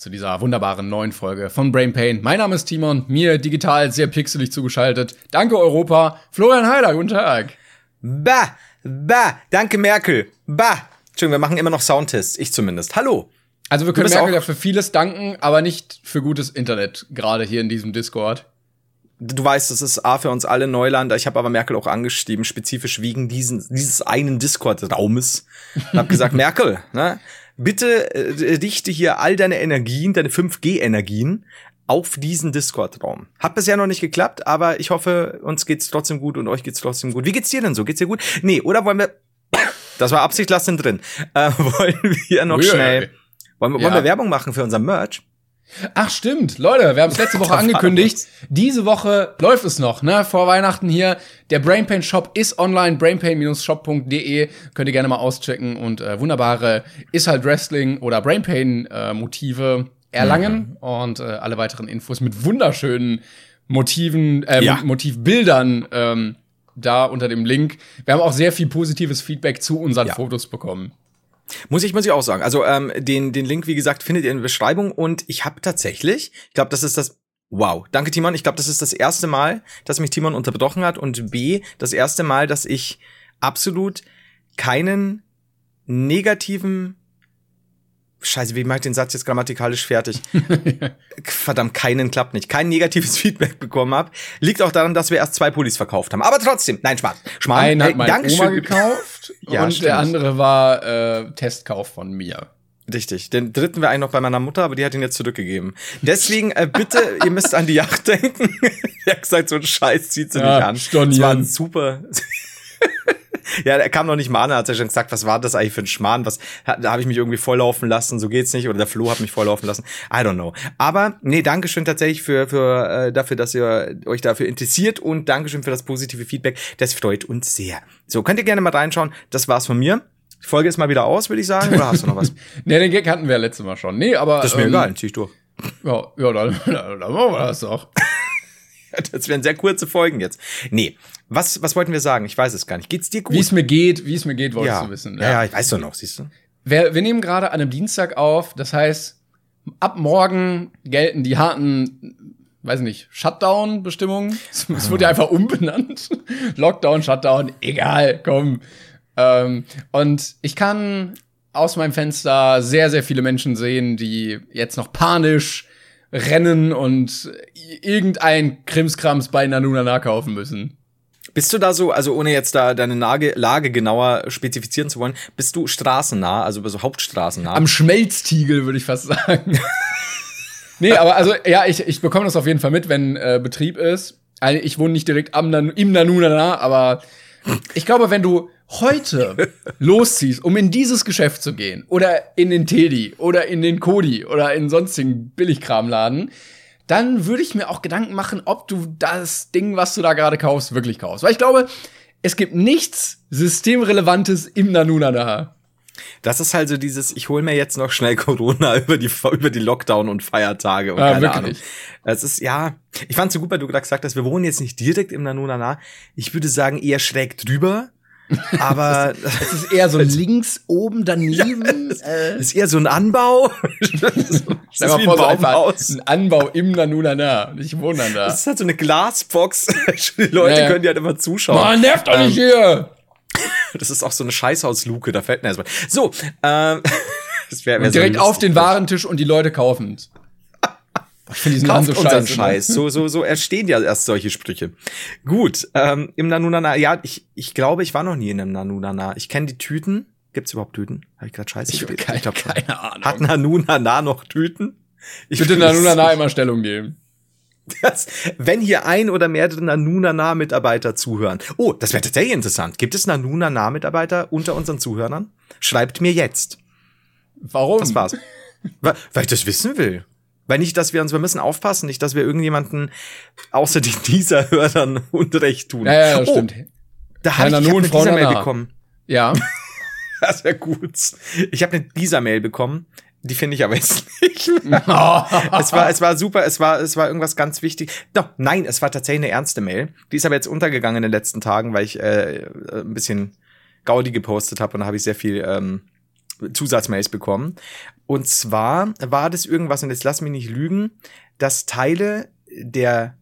Zu dieser wunderbaren neuen Folge von Brain Pain. Mein Name ist Timon, mir digital sehr pixelig zugeschaltet. Danke Europa. Florian Heider, guten Tag. Bah, bah, danke Merkel. Bah. Entschuldigung, wir machen immer noch Soundtests, ich zumindest. Hallo. Also wir können Merkel ja für vieles danken, aber nicht für gutes Internet, gerade hier in diesem Discord. Du weißt, das ist A für uns alle Neuland. Ich habe aber Merkel auch angeschrieben, spezifisch wegen diesen, dieses einen Discord-Raumes. Ich habe gesagt, Merkel, ne, bitte äh, richte hier all deine Energien, deine 5G-Energien auf diesen Discord-Raum. Hat bisher noch nicht geklappt, aber ich hoffe, uns geht's trotzdem gut und euch geht's trotzdem gut. Wie geht's dir denn so? Geht's dir gut? Nee, oder wollen wir, das war Absicht, lass den drin. Äh, wollen wir noch schnell, wollen, wir, ja. wollen wir Werbung machen für unser Merch? Ach stimmt, Leute, wir haben es letzte Woche angekündigt. Diese Woche läuft es noch, ne? Vor Weihnachten hier. Der Brainpain Shop ist online, brainpain-shop.de. Könnt ihr gerne mal auschecken und äh, wunderbare ist halt Wrestling oder Brainpain äh, Motive erlangen mhm. und äh, alle weiteren Infos mit wunderschönen Motiven, äh, ja. Motivbildern ähm, da unter dem Link. Wir haben auch sehr viel positives Feedback zu unseren ja. Fotos bekommen. Muss ich, muss ich auch sagen. Also ähm, den, den Link, wie gesagt, findet ihr in der Beschreibung. Und ich habe tatsächlich, ich glaube, das ist das Wow, danke Timon. Ich glaube, das ist das erste Mal, dass mich Timon unterbrochen hat und B, das erste Mal, dass ich absolut keinen negativen Scheiße, wie mache ich den Satz jetzt grammatikalisch fertig? Verdammt, keinen klappt nicht. Kein negatives Feedback bekommen habe. Liegt auch daran, dass wir erst zwei Pullis verkauft haben. Aber trotzdem, nein, Spaß. Schmarrn. Einen hat mein Dankeschön. Oma gekauft ja, und stimmt. der andere war äh, Testkauf von mir. Richtig. Den dritten wäre eigentlich noch bei meiner Mutter, aber die hat ihn jetzt zurückgegeben. Deswegen, äh, bitte, ihr müsst an die Yacht denken. er hat gesagt, so ein Scheiß zieht sie ja, nicht an. Stornieren. Das war ein super ja, er kam noch nicht mal an, er hat ja schon gesagt, was war das eigentlich für ein Schmarrn? Was, da habe ich mich irgendwie volllaufen lassen, so geht's nicht. Oder der Flo hat mich volllaufen lassen. I don't know. Aber nee, Dankeschön tatsächlich für, für äh, dafür, dass ihr euch dafür interessiert und Dankeschön für das positive Feedback. Das freut uns sehr. So, könnt ihr gerne mal reinschauen. Das war's von mir. Die Folge ist mal wieder aus, würde ich sagen. Oder hast du noch was? nee, den Gag hatten wir letztes Mal schon. Nee, aber. Das ist mir ähm, egal, zieh ich durch. Ja, ja, dann, dann machen wir das doch. Das wären sehr kurze Folgen jetzt. Nee, was, was wollten wir sagen? Ich weiß es gar nicht. Geht's dir gut? Wie es mir geht, wie es mir geht, wolltest ja. du wissen. Ja, ja, ich weiß doch noch, siehst du. Wir, wir nehmen gerade an einem Dienstag auf, das heißt, ab morgen gelten die harten, weiß nicht, Shutdown-Bestimmungen. Es, wurde ja einfach umbenannt. Lockdown, Shutdown, egal, komm. Ähm, und ich kann aus meinem Fenster sehr, sehr viele Menschen sehen, die jetzt noch panisch rennen und irgendein Krimskrams bei Nanunana kaufen müssen. Bist du da so, also ohne jetzt da deine Lage, Lage genauer spezifizieren zu wollen, bist du straßennah, also so hauptstraßennah? Am Schmelztiegel, würde ich fast sagen. nee, aber also, ja, ich, ich bekomme das auf jeden Fall mit, wenn äh, Betrieb ist. Also, ich wohne nicht direkt am Nan im Nanunana, aber ich glaube, wenn du heute losziehst, um in dieses Geschäft zu gehen oder in den Teddy oder in den Kodi oder in sonstigen Billigkramladen, dann würde ich mir auch Gedanken machen, ob du das Ding, was du da gerade kaufst, wirklich kaufst. Weil ich glaube, es gibt nichts Systemrelevantes im Nanunana. Das ist halt so dieses, ich hole mir jetzt noch schnell Corona über die, über die Lockdown und Feiertage und ja, keine wirklich. Ahnung. Es ist, ja, ich fand es so gut, weil du gerade gesagt hast, wir wohnen jetzt nicht direkt im Nanunana. Ich würde sagen, eher schräg drüber. Aber es ist eher so links oben daneben. Ja, äh. ist eher so ein Anbau. das ist, das ist wie ein Baumhaus. Ein Anbau im Nanunana. Ich wohne da. Das ist halt so eine Glasbox. Die Leute naja. können ja halt immer zuschauen. Man nervt doch nicht ähm, hier. Das ist auch so eine Scheißhausluke, da fällt mir erstmal. So, ähm, das wär, wär und direkt so auf den Warentisch und die Leute kaufen. Ich finde diesen Namen so. Ne? Scheiß. So, so, so entstehen ja erst solche Sprüche. Gut, ähm, im Nanunana, ja, ich, ich glaube, ich war noch nie in einem Nanunana. Ich kenne die Tüten. Gibt's überhaupt Tüten? Habe ich gerade scheiße ich, keine, ich glaub, keine Ahnung. Hat Nanunana noch Tüten? Ich Bitte Nanunana immer Stellung geben. Das, wenn hier ein oder mehrere Nanunana-Mitarbeiter zuhören. Oh, das wäre tatsächlich interessant. Gibt es Nanunana-Mitarbeiter unter unseren Zuhörern? Schreibt mir jetzt. Warum? Das war's. Weil ich das wissen will. Weil nicht, dass wir uns, wir müssen aufpassen, nicht, dass wir irgendjemanden außer die dieser Hörern Unrecht tun. Ja, ja, das oh, stimmt. Da habe ich, ich hab eine dieser Mail bekommen. Ja. das wäre gut. Ich habe eine dieser Mail bekommen. Die finde ich aber jetzt nicht. es war, es war super, es war, es war irgendwas ganz wichtig. Doch, nein, es war tatsächlich eine ernste Mail. Die ist aber jetzt untergegangen in den letzten Tagen, weil ich äh, ein bisschen Gaudi gepostet habe und da habe ich sehr viel ähm, Zusatzmails bekommen. Und zwar war das irgendwas, und jetzt lass mich nicht lügen, dass Teile der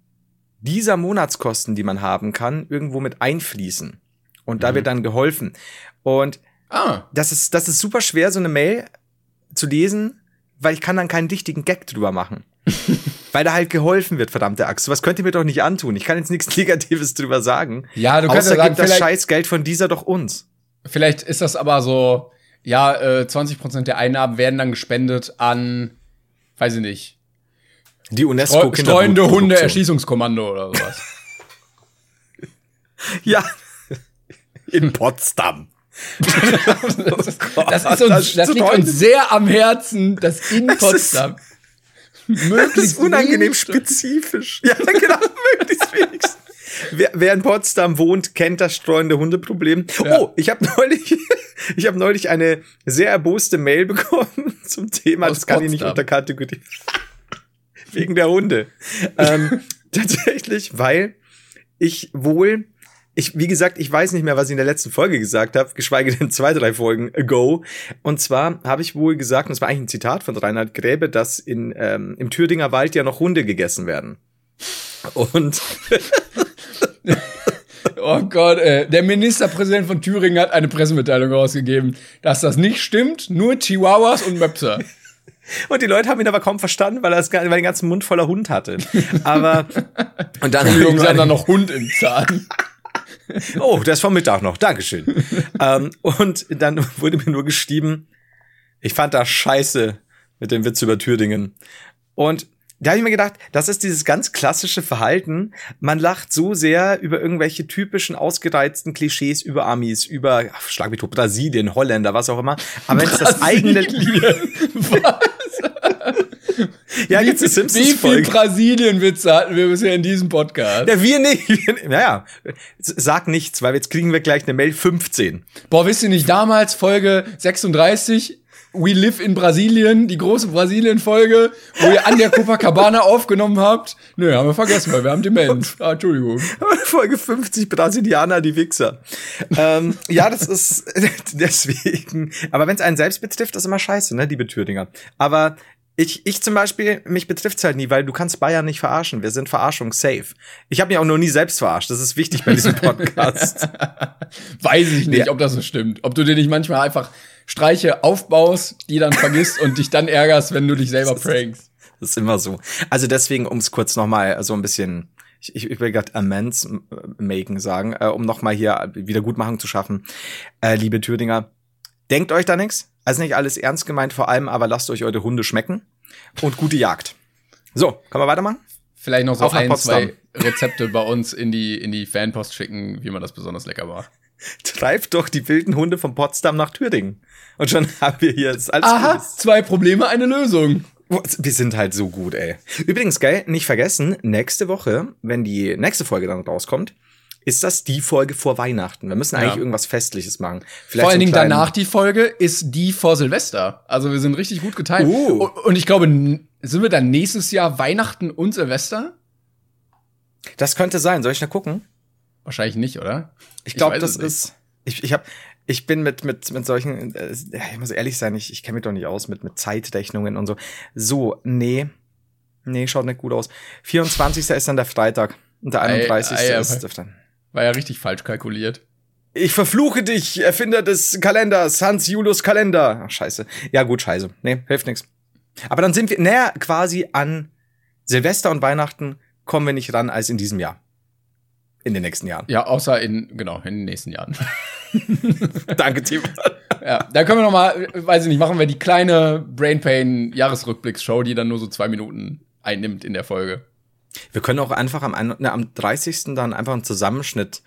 dieser Monatskosten, die man haben kann, irgendwo mit einfließen. Und da mhm. wird dann geholfen. Und ah. das ist, das ist super schwer, so eine Mail zu lesen, weil ich kann dann keinen dichtigen Gag drüber machen. weil da halt geholfen wird, verdammte Axt. Was könnt ihr mir doch nicht antun. Ich kann jetzt nichts Negatives drüber sagen. Ja, du kannst ja sagen, das Scheißgeld von dieser doch uns. Vielleicht ist das aber so, ja, äh, 20% der Einnahmen werden dann gespendet an, weiß ich nicht. Die UNESCO Streu Streuende Hunde Erschießungskommando oder sowas. ja. In Potsdam das, ist, das, ist uns, das liegt uns sehr am Herzen, dass in Potsdam möglichst das ist unangenehm spezifisch. Ja, genau, möglichst wenigstens. Wer, wer, in Potsdam wohnt, kennt das streunende Hundeproblem. Ja. Oh, ich habe neulich, ich habe neulich eine sehr erboste Mail bekommen zum Thema. Aus das kann Potsdam. ich nicht unter Kategorie. Wegen der Hunde. ähm, tatsächlich, weil ich wohl ich, wie gesagt, ich weiß nicht mehr, was ich in der letzten Folge gesagt habe, geschweige denn zwei, drei Folgen ago. Und zwar habe ich wohl gesagt, und das war eigentlich ein Zitat von Reinhard Gräbe, dass in, ähm, im Thüringer Wald ja noch Hunde gegessen werden. Und Oh Gott, ey. der Ministerpräsident von Thüringen hat eine Pressemitteilung rausgegeben, dass das nicht stimmt, nur Chihuahuas und Möpser. Und die Leute haben ihn aber kaum verstanden, weil er, das, weil er den ganzen Mund voller Hund hatte. Aber und dann haben dann noch Hund im Zahn. oh, der ist vom Mittag noch. Dankeschön. ähm, und dann wurde mir nur geschrieben, ich fand das scheiße mit dem Witz über Thüringen. Und da habe ich mir gedacht, das ist dieses ganz klassische Verhalten. Man lacht so sehr über irgendwelche typischen ausgereizten Klischees über Amis, über ach, Schlag mich tot, Brasilien, Holländer, was auch immer. Aber wenn es das eigene was? ja, wie, viel, wie viel Brasilien-Witze hatten wir bisher in diesem Podcast? Ja, wir nicht. Naja, sag nichts, weil jetzt kriegen wir gleich eine Mail 15. Boah, wisst ihr nicht, damals Folge 36, We Live in Brasilien, die große Brasilien-Folge, wo ihr an der Copacabana aufgenommen habt. Nö, haben wir vergessen, weil wir haben Demenz. Ah, Entschuldigung. Folge 50, Brasilianer, die Wichser. ähm, ja, das ist deswegen. Aber wenn es einen selbst betrifft, ist immer scheiße, ne, liebe Thüringer. Aber ich, ich zum Beispiel, mich betrifft's halt nie, weil du kannst Bayern nicht verarschen. Wir sind Verarschung safe. Ich habe mich auch noch nie selbst verarscht. Das ist wichtig bei diesem Podcast. Weiß ich nicht, ja. ob das so stimmt. Ob du dir nicht manchmal einfach Streiche aufbaust, die dann vergisst und dich dann ärgerst, wenn du dich selber prankst. Das ist immer so. Also deswegen, um es kurz nochmal so ein bisschen, ich, ich, ich will gerade Amends making sagen, äh, um nochmal hier Wiedergutmachung zu schaffen. Äh, liebe Thüringer, denkt euch da nichts also nicht alles ernst gemeint, vor allem aber lasst euch eure Hunde schmecken und gute Jagd. So, kann man weitermachen? Vielleicht noch so Auf ein, zwei Rezepte bei uns in die, in die Fanpost schicken, wie man das besonders lecker macht. Treibt doch die wilden Hunde von Potsdam nach Thüringen. Und schon haben wir hier das alles Aha, Gutes. zwei Probleme, eine Lösung. Wir sind halt so gut, ey. Übrigens, geil, nicht vergessen, nächste Woche, wenn die nächste Folge dann rauskommt, ist das die Folge vor Weihnachten. Wir müssen eigentlich ja. irgendwas Festliches machen. Vielleicht vor allen Dingen danach die Folge ist die vor Silvester. Also wir sind richtig gut geteilt. Uh. Und ich glaube, sind wir dann nächstes Jahr Weihnachten und Silvester? Das könnte sein. Soll ich mal gucken? Wahrscheinlich nicht, oder? Ich glaube, das ist. Ich, ich habe ich bin mit, mit, mit solchen, äh, ich muss ehrlich sein, ich, ich kenne mich doch nicht aus mit, mit Zeitrechnungen und so. So, nee. Nee, schaut nicht gut aus. 24. ist dann der Freitag. Und der 31. Ei, ei, ist dann. War ja richtig falsch kalkuliert. Ich verfluche dich, Erfinder des Kalenders, Hans Julius Kalender. Ach, scheiße. Ja, gut, scheiße. Nee, hilft nix. Aber dann sind wir näher quasi an Silvester und Weihnachten kommen wir nicht ran als in diesem Jahr. In den nächsten Jahren. Ja, außer in, genau, in den nächsten Jahren. Danke, Tim. ja, da können wir noch mal, weiß ich nicht, machen wir die kleine Brain Pain Jahresrückblicks-Show, die dann nur so zwei Minuten einnimmt in der Folge. Wir können auch einfach am, ne, am 30. dann einfach einen Zusammenschnitt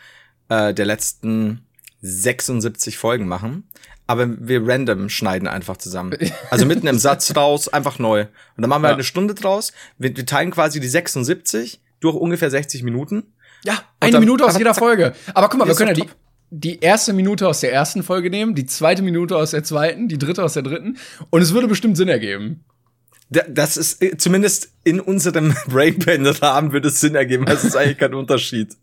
äh, der letzten 76 Folgen machen. Aber wir random schneiden einfach zusammen. Also mitten im Satz raus, einfach neu. Und dann machen wir ja. eine Stunde draus. Wir, wir teilen quasi die 76 durch ungefähr 60 Minuten. Ja, eine dann, Minute aus jeder Folge. Aber guck mal, wir können ja die, die erste Minute aus der ersten Folge nehmen, die zweite Minute aus der zweiten, die dritte aus der dritten. Und es würde bestimmt Sinn ergeben. Das ist äh, zumindest in unserem Brainpan-Rahmen würde es Sinn ergeben. Das ist eigentlich kein Unterschied.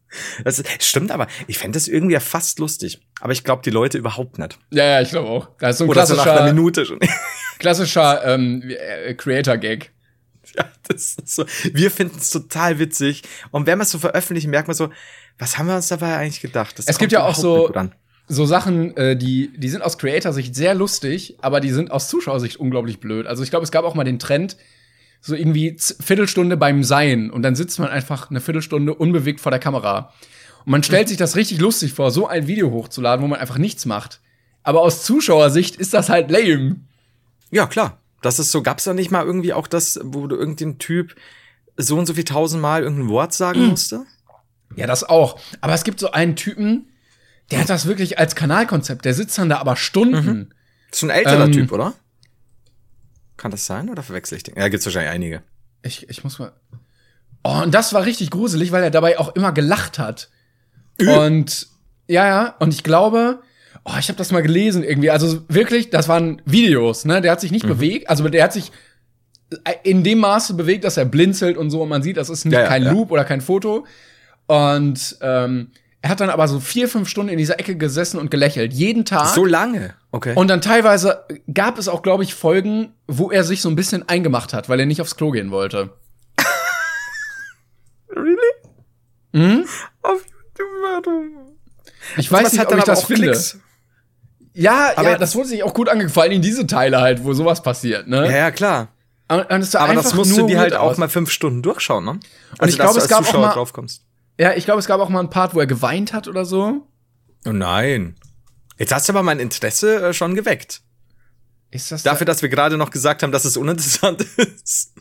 Das ist, stimmt aber. Ich fände das irgendwie ja fast lustig. Aber ich glaube, die Leute überhaupt nicht. Ja, ja, ich glaube auch. Das ist so ein Oder klassischer, so nach einer Minute schon. klassischer ähm, äh, Creator-Gag. Ja, das ist so. Wir finden es total witzig. Und wenn wir es so veröffentlichen, merkt man so, was haben wir uns dabei eigentlich gedacht? Das es gibt ja auch so, so Sachen, äh, die, die sind aus Creator-Sicht sehr lustig, aber die sind aus Zuschauersicht unglaublich blöd. Also ich glaube, es gab auch mal den Trend, so irgendwie Viertelstunde beim Sein und dann sitzt man einfach eine Viertelstunde unbewegt vor der Kamera. Und man stellt sich das richtig lustig vor, so ein Video hochzuladen, wo man einfach nichts macht. Aber aus Zuschauersicht ist das halt lame. Ja, klar. Das ist so, gab's da nicht mal irgendwie auch das, wo du irgendein Typ so und so viel tausendmal irgendein Wort sagen mhm. musste? Ja, das auch. Aber es gibt so einen Typen, der hat das wirklich als Kanalkonzept. Der sitzt dann da aber Stunden. Mhm. Ist ein älterer ähm, Typ, oder? Kann das sein oder verwechsel ich den? Ja, gibt's wahrscheinlich einige. Ich, ich muss mal. Oh, und das war richtig gruselig, weil er dabei auch immer gelacht hat. Üh. Und ja, ja, und ich glaube, oh, ich habe das mal gelesen irgendwie. Also wirklich, das waren Videos, ne? Der hat sich nicht mhm. bewegt, also der hat sich in dem Maße bewegt, dass er blinzelt und so und man sieht, das ist nicht ja, ja, kein ja. Loop oder kein Foto. Und ähm, er hat dann aber so vier, fünf Stunden in dieser Ecke gesessen und gelächelt. Jeden Tag. So lange? Okay. Und dann teilweise gab es auch, glaube ich, Folgen, wo er sich so ein bisschen eingemacht hat, weil er nicht aufs Klo gehen wollte. really? Mhm. Auf YouTube, warum? Ich weiß nicht, ob ich das finde. Klicks. Ja, aber ja, das wurde sich auch gut vor allem diese Teile halt, wo sowas passiert, ne? Ja, ja, klar. Und, und aber das musst du dir halt auch mal fünf Stunden durchschauen, ne? Also, und ich glaube, es gab Zuschauer auch mal, draufkommst. Ja, ich glaube, es gab auch mal einen Part, wo er geweint hat oder so. Oh nein. Jetzt hast du aber mein Interesse äh, schon geweckt. Ist das Dafür, da dass wir gerade noch gesagt haben, dass es uninteressant ist.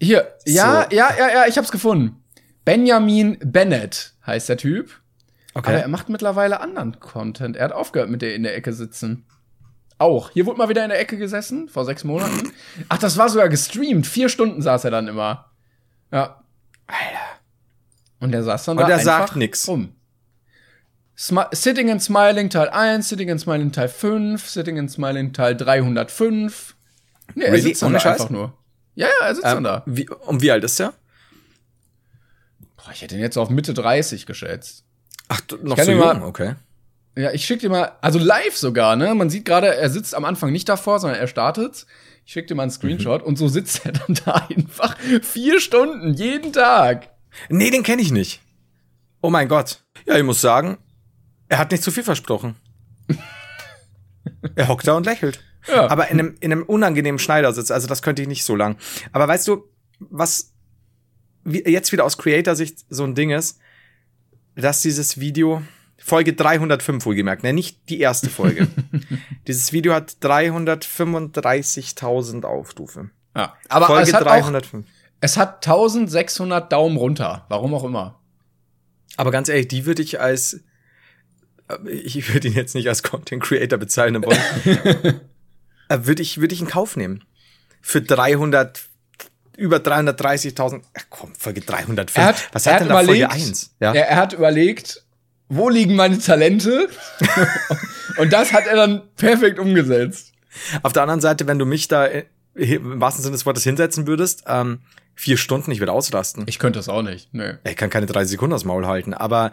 Hier, ja, so. ja, ja, ja, ich hab's gefunden. Benjamin Bennett heißt der Typ. Okay. Aber er macht mittlerweile anderen Content. Er hat aufgehört mit der in der Ecke sitzen. Auch. Hier wurde mal wieder in der Ecke gesessen, vor sechs Monaten. Ach, das war sogar gestreamt. Vier Stunden saß er dann immer. Ja. Alter. Und der saß dann und da der sagt nix. rum. Sm Sitting and Smiling Teil 1, Sitting and Smiling Teil 5, Sitting and Smiling Teil 305. Nee, er really? sitzt dann da einfach nur. Ja, ja, er sitzt ähm, dann da. Wie, und wie alt ist der? Boah, ich hätte ihn jetzt auf Mitte 30 geschätzt. Ach, noch so jung, mal, okay. Ja, ich schick dir mal, also live sogar, ne? Man sieht gerade, er sitzt am Anfang nicht davor, sondern er startet. Ich schick dir mal einen Screenshot mhm. und so sitzt er dann da einfach vier Stunden jeden Tag. Nee, den kenne ich nicht. Oh mein Gott. Ja, ich muss sagen, er hat nicht zu viel versprochen. er hockt da und lächelt. Ja. Aber in einem, in einem unangenehmen Schneidersitz. Also das könnte ich nicht so lang. Aber weißt du, was jetzt wieder aus Creator-Sicht so ein Ding ist, dass dieses Video, Folge 305 wohlgemerkt, ne, nicht die erste Folge. dieses Video hat 335.000 Aufrufe. Ja, aber Folge es hat 305. Auch, es hat 1600 Daumen runter, warum auch immer. Aber ganz ehrlich, die würde ich als äh, ich würde ihn jetzt nicht als Content Creator bezeichnen wollen. Äh, würde ich würde ich in Kauf nehmen. Für 300 über 330.000. Ach komm, Folge 305. Er hat, Was hat, hat denn da Folge 1? Ja? Er, er hat überlegt, wo liegen meine Talente? Und das hat er dann perfekt umgesetzt. Auf der anderen Seite, wenn du mich da äh, im wahrsten Sinne des Wortes hinsetzen würdest, ähm, vier Stunden, ich würde ausrasten. Ich könnte das auch nicht, nö. Ich kann keine 30 Sekunden aus Maul halten, aber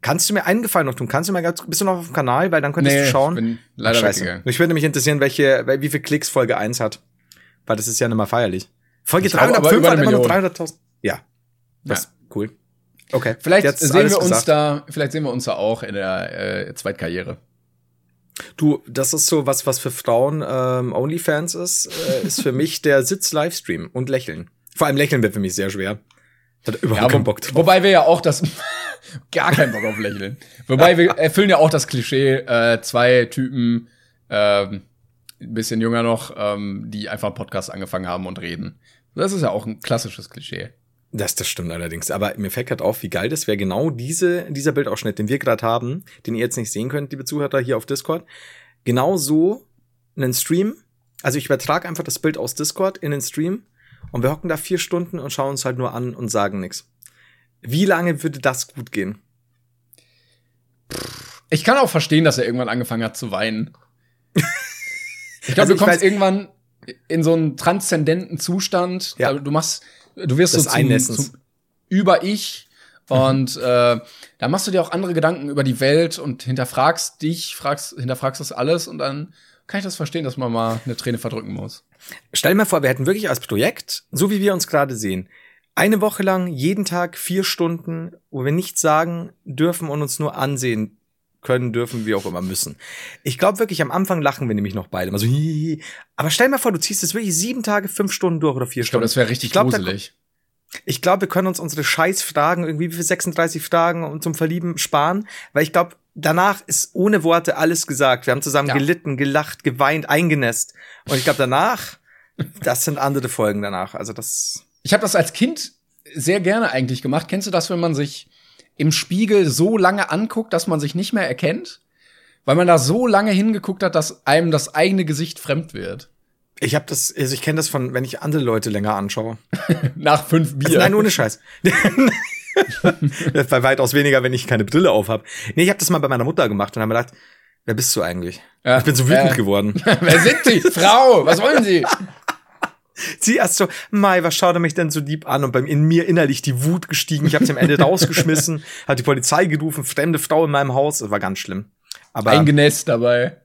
kannst du mir einen Gefallen noch tun? Kannst du mir ganz, bist du noch auf dem Kanal, weil dann könntest nee, du schauen. Ich bin leider scheiße. Ich würde mich interessieren, welche, wie viel Klicks Folge 1 hat. Weil das ist ja nicht mal feierlich. Folge 305 hat immer nur 300.000. Ja. Das ja. ist cool. Okay. Vielleicht sehen wir uns da, vielleicht sehen wir uns da auch in der äh, Zweitkarriere. Du, das ist so was, was für Frauen ähm, Onlyfans ist, äh, ist für mich der Sitz-Livestream und Lächeln. Vor allem Lächeln wird für mich sehr schwer. Hat überhaupt ja, keinen Bock drauf. Wobei wir ja auch das gar keinen Bock auf Lächeln. Wobei wir erfüllen ja auch das Klischee, äh, zwei Typen, ähm, ein bisschen jünger noch, ähm, die einfach einen Podcast angefangen haben und reden. Das ist ja auch ein klassisches Klischee. Das, das stimmt allerdings. Aber mir fällt gerade auf, wie geil das wäre, genau diese, dieser Bildausschnitt, den wir gerade haben, den ihr jetzt nicht sehen könnt, liebe Zuhörer hier auf Discord, genau so einen Stream. Also ich übertrage einfach das Bild aus Discord in den Stream und wir hocken da vier Stunden und schauen uns halt nur an und sagen nichts. Wie lange würde das gut gehen? Ich kann auch verstehen, dass er irgendwann angefangen hat zu weinen. Ich glaube, also du kommst irgendwann in so einen transzendenten Zustand. Ja. Du machst, du wirst das so zum, zum Über-Ich. Mhm. Und äh, da machst du dir auch andere Gedanken über die Welt und hinterfragst dich, fragst, hinterfragst das alles und dann kann ich das verstehen, dass man mal eine Träne verdrücken muss. Stell dir mal vor, wir hätten wirklich als Projekt, so wie wir uns gerade sehen, eine Woche lang jeden Tag vier Stunden, wo wir nichts sagen dürfen und uns nur ansehen können, dürfen, wie auch immer müssen. Ich glaube wirklich, am Anfang lachen wir nämlich noch beide. Immer so, hihihi. Aber stell mal vor, du ziehst es wirklich sieben Tage, fünf Stunden durch oder vier ich glaub, Stunden. Ich glaube, das wäre richtig ich glaub, gruselig. ich glaube, wir können uns unsere Scheißfragen, irgendwie wie viel 36 Fragen zum Verlieben sparen, weil ich glaube, danach ist ohne Worte alles gesagt. Wir haben zusammen ja. gelitten, gelacht, geweint, eingenässt. Und ich glaube, danach, das sind andere Folgen danach. Also das. Ich habe das als Kind sehr gerne eigentlich gemacht. Kennst du das, wenn man sich im Spiegel so lange anguckt, dass man sich nicht mehr erkennt? Weil man da so lange hingeguckt hat, dass einem das eigene Gesicht fremd wird. Ich habe das, also ich kenne das von, wenn ich andere Leute länger anschaue. Nach fünf Bier. Also nein, ohne Scheiß. bei weitaus weniger, wenn ich keine Brille auf habe. Nee, ich habe das mal bei meiner Mutter gemacht und habe mir gedacht, wer bist du eigentlich? Ja, ich bin so wütend äh, geworden. wer sind Sie? Frau, was wollen Sie? Sie erst so, Mai, was schaut er mich denn so lieb an? Und bei in mir innerlich die Wut gestiegen. Ich habe sie am Ende rausgeschmissen, hat die Polizei gerufen, fremde Frau in meinem Haus. Das war ganz schlimm. Aber Eingenässt dabei.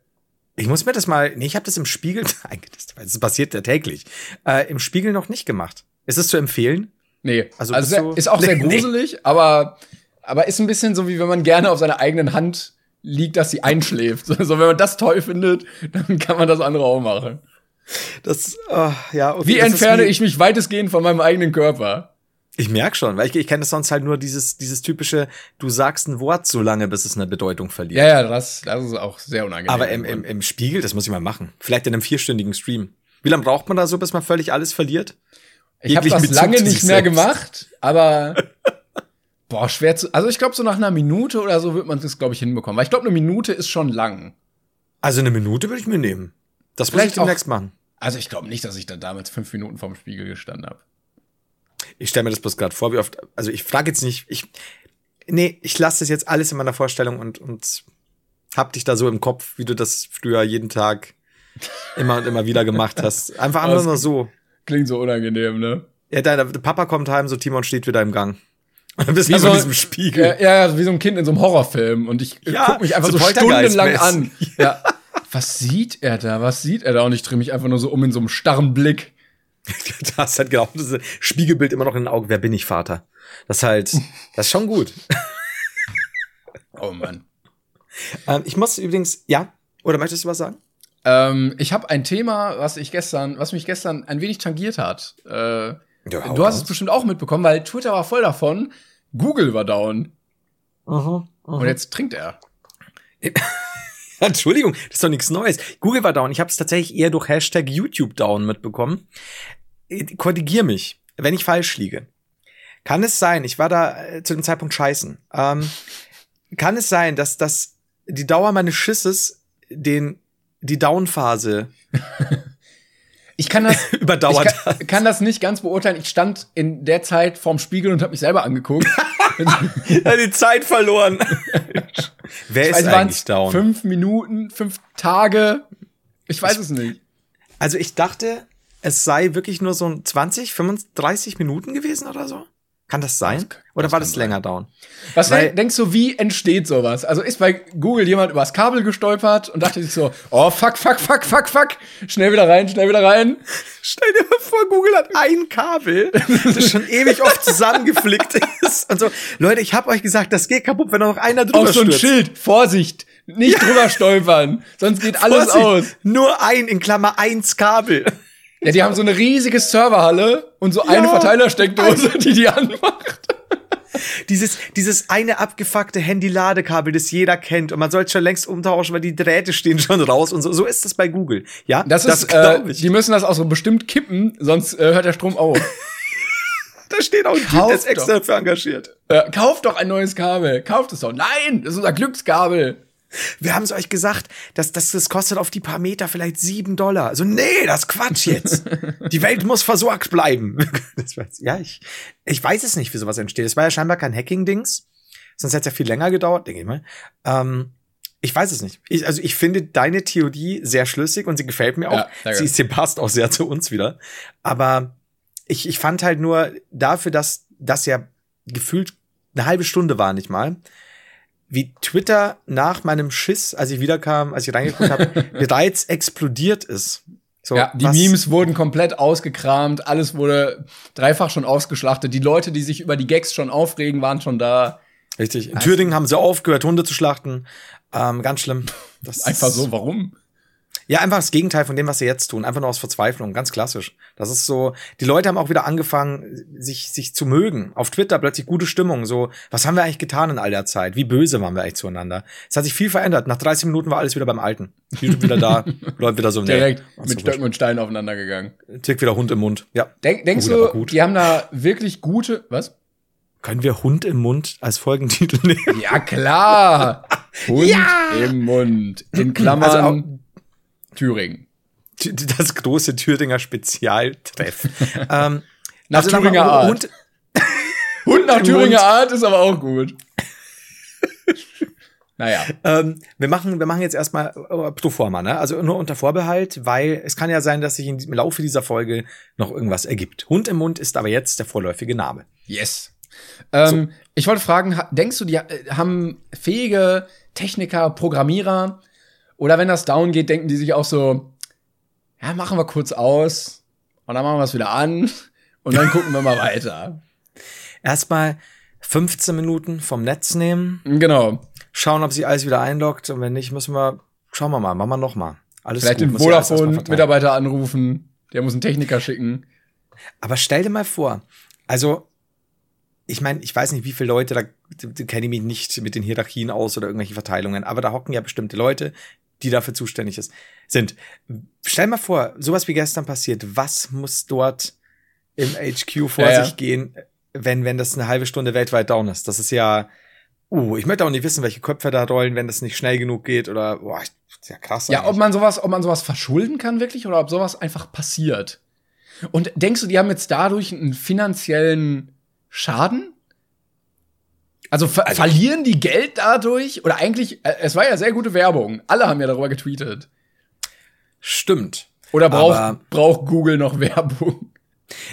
Ich muss mir das mal, nee, ich habe das im Spiegel, eingenässt, weil das passiert ja täglich, äh, im Spiegel noch nicht gemacht. Ist es zu empfehlen? Nee, also, also sehr, ist auch sehr gruselig, nee. aber, aber ist ein bisschen so, wie wenn man gerne auf seiner eigenen Hand liegt, dass sie einschläft. So, wenn man das toll findet, dann kann man das andere auch machen. Das, oh, ja. Okay, wie das entferne wie, ich mich weitestgehend von meinem eigenen Körper? Ich merk schon, weil ich, ich kenne das sonst halt nur dieses, dieses typische, du sagst ein Wort so lange, bis es eine Bedeutung verliert. Ja, ja, das, das ist auch sehr unangenehm. Aber im, im, im Spiegel, das muss ich mal machen. Vielleicht in einem vierstündigen Stream. Wie lange braucht man da so, bis man völlig alles verliert? Ich habe das lange nicht mehr selbst. gemacht, aber boah, schwer zu. Also ich glaube, so nach einer Minute oder so wird man das, glaube ich, hinbekommen. Weil ich glaube, eine Minute ist schon lang. Also eine Minute würde ich mir nehmen. Das muss ich demnächst machen. Also ich glaube nicht, dass ich da damals fünf Minuten vorm Spiegel gestanden habe. Ich stelle mir das bloß gerade vor, wie oft. Also ich frage jetzt nicht. Ich nee, ich lasse das jetzt alles in meiner Vorstellung und und hab dich da so im Kopf, wie du das früher jeden Tag immer und immer wieder gemacht hast. Einfach einfach nur so. Klingt so unangenehm, ne? Ja, dein Papa kommt heim, so Timon steht wieder im Gang. Und dann bist du so, in diesem Spiegel. Ja, ja, wie so ein Kind in so einem Horrorfilm. Und ich ja, guck mich einfach so, so stundenlang an. Ja was sieht er da? Was sieht er da? Und ich drehe mich einfach nur so um in so einem starren Blick. das hat genau das Spiegelbild immer noch in den Augen. Wer bin ich, Vater? Das halt, das ist schon gut. oh Mann. Ähm, ich muss übrigens, ja, oder möchtest du was sagen? Ähm, ich habe ein Thema, was ich gestern, was mich gestern ein wenig tangiert hat. Äh, ja, du hast es bestimmt auch mitbekommen, weil Twitter war voll davon. Google war down. Uh -huh, uh -huh. Und jetzt trinkt er. Entschuldigung, das ist doch nichts Neues. Google war down. Ich habe es tatsächlich eher durch Hashtag YouTube down mitbekommen. Äh, korrigier mich, wenn ich falsch liege. Kann es sein, ich war da äh, zu dem Zeitpunkt scheißen, ähm, kann es sein, dass das die Dauer meines Schisses den die Down-Phase Ich kann das überdauert. Ich kann, kann, das nicht ganz beurteilen. Ich stand in der Zeit vorm Spiegel und habe mich selber angeguckt. ja, die Zeit verloren. Wer ist weiß, eigentlich down? Fünf Minuten, fünf Tage. Ich weiß ich, es nicht. Also ich dachte, es sei wirklich nur so 20, 35 Minuten gewesen oder so. Kann das sein? Oder das war das sein. länger down? Was Weil, denkst du, wie entsteht sowas? Also ist bei Google jemand übers Kabel gestolpert und dachte sich so, oh fuck, fuck, fuck, fuck, fuck, schnell wieder rein, schnell wieder rein. Stell dir mal vor, Google hat ein Kabel, das schon ewig oft zusammengeflickt ist. Und so, Leute, ich hab euch gesagt, das geht kaputt, wenn noch einer drüber Auf so ein stürzt. Schild, Vorsicht, nicht ja. drüber stolpern, sonst geht alles Vorsicht, aus. Nur ein, in Klammer eins Kabel. Ja, die haben so eine riesige Serverhalle und so eine ja, Verteilersteckdose, die die anmacht. Dieses, dieses eine abgefuckte Handy-Ladekabel, das jeder kennt und man sollte schon längst umtauschen, weil die Drähte stehen schon raus und so. So ist das bei Google. Ja, das, das ist, äh, ich. die müssen das auch so bestimmt kippen, sonst äh, hört der Strom auf. da steht auch ein Typ, der ist extra dafür engagiert. Äh, kauft doch ein neues Kabel. Kauft es doch. Nein, das ist unser Glückskabel. Wir haben es euch gesagt, dass, dass das kostet auf die paar Meter vielleicht sieben Dollar. Also nee, das Quatsch jetzt. die Welt muss versorgt bleiben. ja, ich, ich weiß es nicht, wie sowas entsteht. Es war ja scheinbar kein Hacking-Dings. Sonst hätte es ja viel länger gedauert, denke ich mal. Ähm, ich weiß es nicht. Ich, also ich finde deine Theorie sehr schlüssig und sie gefällt mir auch. Ja, sie, sie passt auch sehr zu uns wieder. Aber ich, ich fand halt nur dafür, dass das ja gefühlt eine halbe Stunde war, nicht mal, wie Twitter nach meinem Schiss, als ich wiederkam, als ich reingeguckt habe, bereits explodiert ist. So, ja, die Memes wurden komplett ausgekramt, alles wurde dreifach schon ausgeschlachtet. Die Leute, die sich über die Gags schon aufregen, waren schon da. Richtig. In Thüringen haben sie aufgehört, Hunde zu schlachten. Ähm, ganz schlimm. Das Einfach so, warum? Ja, einfach das Gegenteil von dem, was sie jetzt tun. Einfach nur aus Verzweiflung. Ganz klassisch. Das ist so, die Leute haben auch wieder angefangen, sich, sich zu mögen. Auf Twitter plötzlich gute Stimmung. So, was haben wir eigentlich getan in all der Zeit? Wie böse waren wir eigentlich zueinander? Es hat sich viel verändert. Nach 30 Minuten war alles wieder beim Alten. YouTube wieder da, Leute wieder so, Direkt nee, mit Stöcken und Steinen aufeinander gegangen. Tick wieder Hund im Mund. Ja. Denk, denkst gut, du, die haben da wirklich gute, was? Können wir Hund im Mund als Folgentitel nehmen? Ja, klar. Hund ja! im Mund. In Klammern also Thüringen. Das große Thüringer Spezialtreff. ähm, nach also Thüringer Art. Hund, Hund nach Thüringer Art ist aber auch gut. Naja. Ähm, wir machen, wir machen jetzt erstmal äh, pro forma, ne? Also nur unter Vorbehalt, weil es kann ja sein, dass sich im Laufe dieser Folge noch irgendwas ergibt. Hund im Mund ist aber jetzt der vorläufige Name. Yes. Ähm, so. Ich wollte fragen, denkst du, die äh, haben fähige Techniker, Programmierer, oder wenn das down geht, denken die sich auch so, ja, machen wir kurz aus und dann machen wir es wieder an und dann gucken wir mal weiter. Erstmal 15 Minuten vom Netz nehmen. Genau. Schauen, ob sich alles wieder einloggt und wenn nicht, müssen wir, schauen wir mal, machen wir noch mal. Alles Vielleicht gut, den Vodafone-Mitarbeiter anrufen, der muss einen Techniker schicken. Aber stell dir mal vor, also ich meine, ich weiß nicht, wie viele Leute, da, da kenne ich mich nicht mit den Hierarchien aus oder irgendwelche Verteilungen, aber da hocken ja bestimmte Leute, die dafür zuständig ist, sind. Stell mal vor, sowas wie gestern passiert, was muss dort im HQ vor ja, sich ja. gehen, wenn, wenn das eine halbe Stunde weltweit down ist? Das ist ja, uh, ich möchte auch nicht wissen, welche Köpfe da rollen, wenn das nicht schnell genug geht oder, boah, ja krass. Ja, eigentlich. ob man sowas, ob man sowas verschulden kann wirklich oder ob sowas einfach passiert. Und denkst du, die haben jetzt dadurch einen finanziellen Schaden? Also, ver also verlieren die Geld dadurch? Oder eigentlich, äh, es war ja sehr gute Werbung. Alle haben ja darüber getweetet. Stimmt. Oder braucht, braucht Google noch Werbung?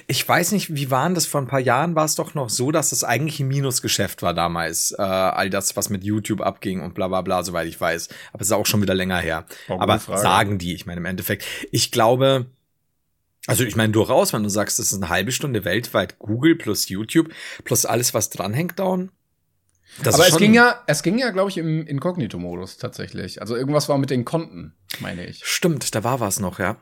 Ich weiß nicht, wie waren das vor ein paar Jahren? War es doch noch so, dass es eigentlich ein Minusgeschäft war damals. Äh, all das, was mit YouTube abging und bla bla bla, soweit ich weiß. Aber es ist auch schon wieder länger her. Aber sagen die, ich meine im Endeffekt. Ich glaube, also ich meine durchaus, wenn du sagst, das ist eine halbe Stunde weltweit Google plus YouTube plus alles, was dranhängt, down. Das Aber es ging ja, es ging ja, glaube ich, im Inkognito-Modus tatsächlich. Also irgendwas war mit den Konten, meine ich. Stimmt, da war was noch, ja.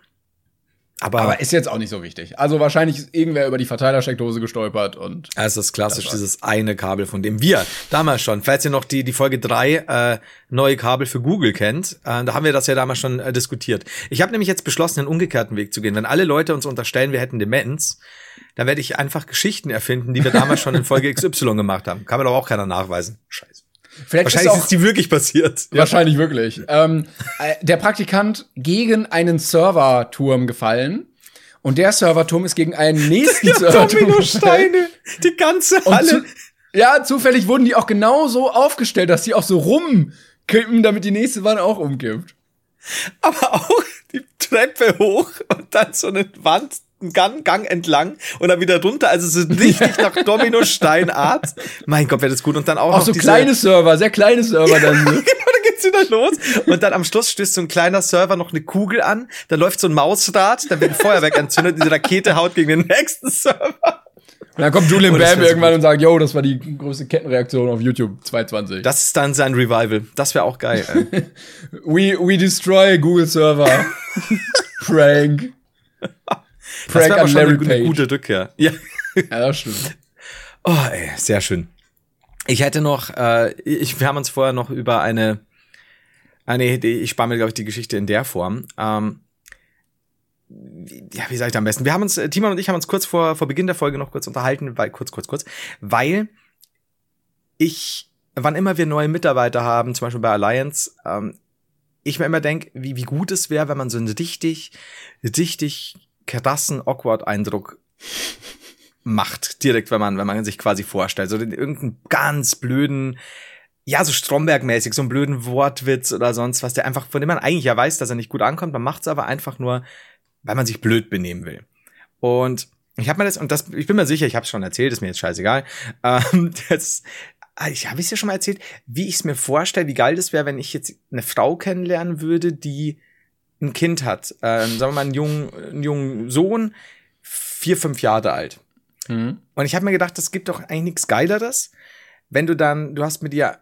Aber, aber ist jetzt auch nicht so wichtig. Also wahrscheinlich ist irgendwer über die Verteilersteckdose gestolpert und. Es ist klassisch, dieses eine Kabel, von dem wir damals schon, falls ihr noch die, die Folge drei äh, neue Kabel für Google kennt, äh, da haben wir das ja damals schon äh, diskutiert. Ich habe nämlich jetzt beschlossen, den umgekehrten Weg zu gehen. Wenn alle Leute uns unterstellen, wir hätten Demenz, dann werde ich einfach Geschichten erfinden, die wir damals schon in Folge XY gemacht haben. Kann mir doch auch keiner nachweisen. Scheiße. Vielleicht Wahrscheinlich ist, auch, ist die wirklich passiert. Wahrscheinlich ja. wirklich. Ähm, äh, der Praktikant gegen einen Serverturm gefallen. Und der Serverturm ist gegen einen nächsten ja, Serverturm Steine, die ganze Halle. Zu, ja, zufällig wurden die auch genau so aufgestellt, dass die auch so rumkippen, damit die nächste Wand auch umkippt. Aber auch die Treppe hoch und dann so eine Wand Gang, Gang entlang und dann wieder runter. Also es ist richtig nach Domino-Steinart. Mein Gott, wäre das gut. Und dann auch, auch noch so kleine Server, sehr kleine Server dann. genau, dann geht's wieder los. Und dann am Schluss stößt so ein kleiner Server noch eine Kugel an. Da läuft so ein Mausrad, dann wird ein Feuerwerk entzündet, diese Rakete haut gegen den nächsten Server. Und dann kommt Julian Bam irgendwann und sagt, yo, das war die größte Kettenreaktion auf YouTube 220. Das ist dann sein Revival. Das wäre auch geil. we, we destroy Google Server. Prank. Prank das wäre schon eine, eine, gute Rückkehr. Ja. ja, das stimmt. Oh, ey, sehr schön. Ich hätte noch, äh, ich, wir haben uns vorher noch über eine, eine Idee, ich spare mir, glaube ich, die Geschichte in der Form. Ähm, ja, wie sage ich da am besten? Wir haben uns, äh, Timon und ich haben uns kurz vor, vor Beginn der Folge noch kurz unterhalten, weil, kurz, kurz, kurz, weil ich, wann immer wir neue Mitarbeiter haben, zum Beispiel bei Alliance, ähm, ich mir immer denke, wie, wie gut es wäre, wenn man so einen richtig, richtig krassen Awkward-Eindruck macht, direkt, wenn man, wenn man sich quasi vorstellt. So den, irgendeinen ganz blöden, ja, so Stromberg-mäßig, so einen blöden Wortwitz oder sonst was, der einfach, von dem man eigentlich ja weiß, dass er nicht gut ankommt, man macht es aber einfach nur, weil man sich blöd benehmen will. Und ich habe mir das, und das, ich bin mir sicher, ich habe schon erzählt, ist mir jetzt scheißegal. Ähm, das, ah, ich habe es ja schon mal erzählt, wie ich es mir vorstelle, wie geil das wäre, wenn ich jetzt eine Frau kennenlernen würde, die ein Kind hat, ähm, sagen wir mal einen jungen, einen jungen Sohn, vier, fünf Jahre alt. Mhm. Und ich habe mir gedacht, das gibt doch eigentlich nichts Geileres, wenn du dann, du hast mit ihr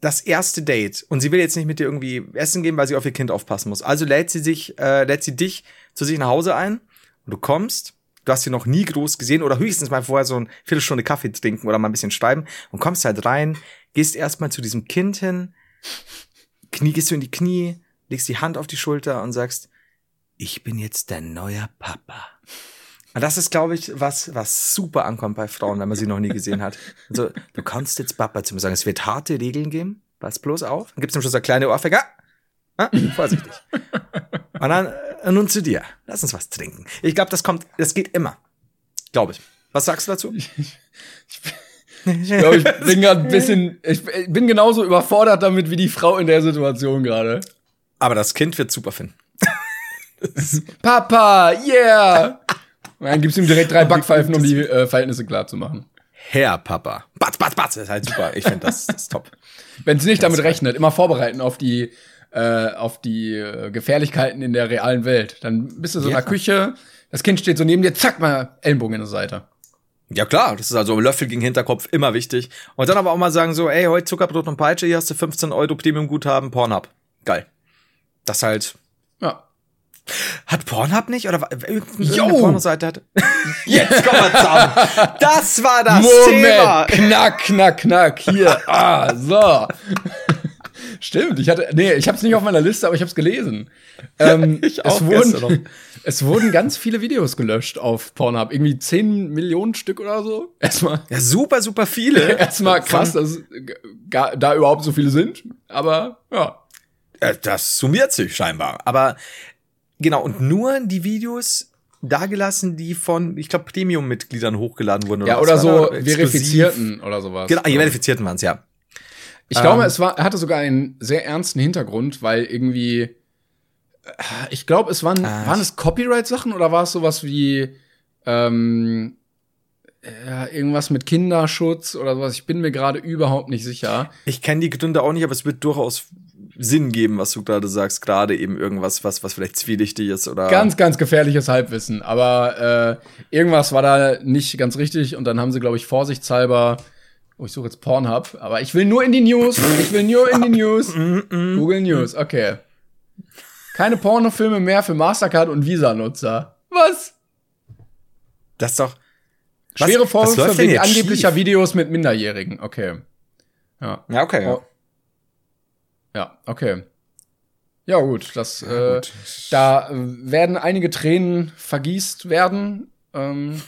das erste Date und sie will jetzt nicht mit dir irgendwie essen gehen, weil sie auf ihr Kind aufpassen muss. Also lädt sie sich, äh, lädt sie dich zu sich nach Hause ein und du kommst, du hast sie noch nie groß gesehen oder höchstens mal vorher so eine Viertelstunde Kaffee trinken oder mal ein bisschen schreiben und kommst halt rein, gehst erstmal zu diesem Kind hin, Knie, gehst du in die Knie, legst die Hand auf die Schulter und sagst, ich bin jetzt dein neuer Papa. Und das ist, glaube ich, was, was super ankommt bei Frauen, wenn man sie noch nie gesehen hat. Also, du kannst jetzt Papa zu mir sagen. Es wird harte Regeln geben. Pass bloß auf. Dann gibt's am Schluss eine kleine Ohrfeige. Ah, vorsichtig. Und dann, äh, nun zu dir. Lass uns was trinken. Ich glaube, das kommt, das geht immer. Glaube ich. Was sagst du dazu? Ich, ich glaube, ich bin gerade ein bisschen, ich bin genauso überfordert damit wie die Frau in der Situation gerade. Aber das Kind wird super finden. Papa, yeah! Und dann gibt's ihm direkt drei Backpfeifen, um die äh, Verhältnisse klar zu machen. Herr Papa. Batz, batz, batz. Das ist halt super. Ich finde das, das ist top. Wenn sie nicht damit rechnet, immer vorbereiten auf die, äh, auf die äh, Gefährlichkeiten in der realen Welt. Dann bist du so in der Küche, das Kind steht so neben dir, zack, mal Ellenbogen in der Seite. Ja klar, das ist also Löffel gegen Hinterkopf immer wichtig. Und dann aber auch mal sagen so, ey, heute Zuckerbrot und Peitsche, hier hast du 15 Euro Premium-Guthaben, Pornhub. Geil. Das halt. Ja. Hat Pornhub nicht? Oder irgendeine Pornoseite hat? Jetzt kommen wir zusammen. Das war das Moment. Thema. Knack, knack, knack. Hier. Ah, so. Stimmt, ich hatte, nee, ich habe es nicht auf meiner Liste, aber ich habe es gelesen. Ähm, ich auch es, wurden, es wurden ganz viele Videos gelöscht auf Pornhub, irgendwie 10 Millionen Stück oder so. Erstmal. Ja, super, super viele. Erstmal krass, dass da überhaupt so viele sind, aber ja. Das summiert sich scheinbar. Aber Genau, und nur die Videos dagelassen, die von, ich glaube, Premium-Mitgliedern hochgeladen wurden. Oder ja, oder so Verifizierten oder sowas. Genau, die Verifizierten waren es, ja. Ich glaube, ähm, es war, hatte sogar einen sehr ernsten Hintergrund, weil irgendwie, äh, ich glaube, es waren, ah, waren es Copyright-Sachen oder war es sowas wie, ähm, ja, irgendwas mit Kinderschutz oder sowas. Ich bin mir gerade überhaupt nicht sicher. Ich kenne die Gründe auch nicht, aber es wird durchaus Sinn geben, was du gerade sagst, gerade eben irgendwas, was, was vielleicht zwielichtig ist oder. Ganz, ganz gefährliches Halbwissen. Aber äh, irgendwas war da nicht ganz richtig und dann haben sie, glaube ich, vorsichtshalber. Oh, ich suche jetzt Pornhub, aber ich will nur in die News. Ich will nur in die News. Google News, okay. Keine Pornofilme mehr für Mastercard und Visa-Nutzer. Was? Das ist doch. Schwere Vorwürfe wegen angeblicher schief? Videos mit Minderjährigen. Okay. Ja. Ja, okay. Ja. Ja, okay. Ja, gut, das, ja, gut. Äh, da werden einige Tränen vergießt werden. Ähm,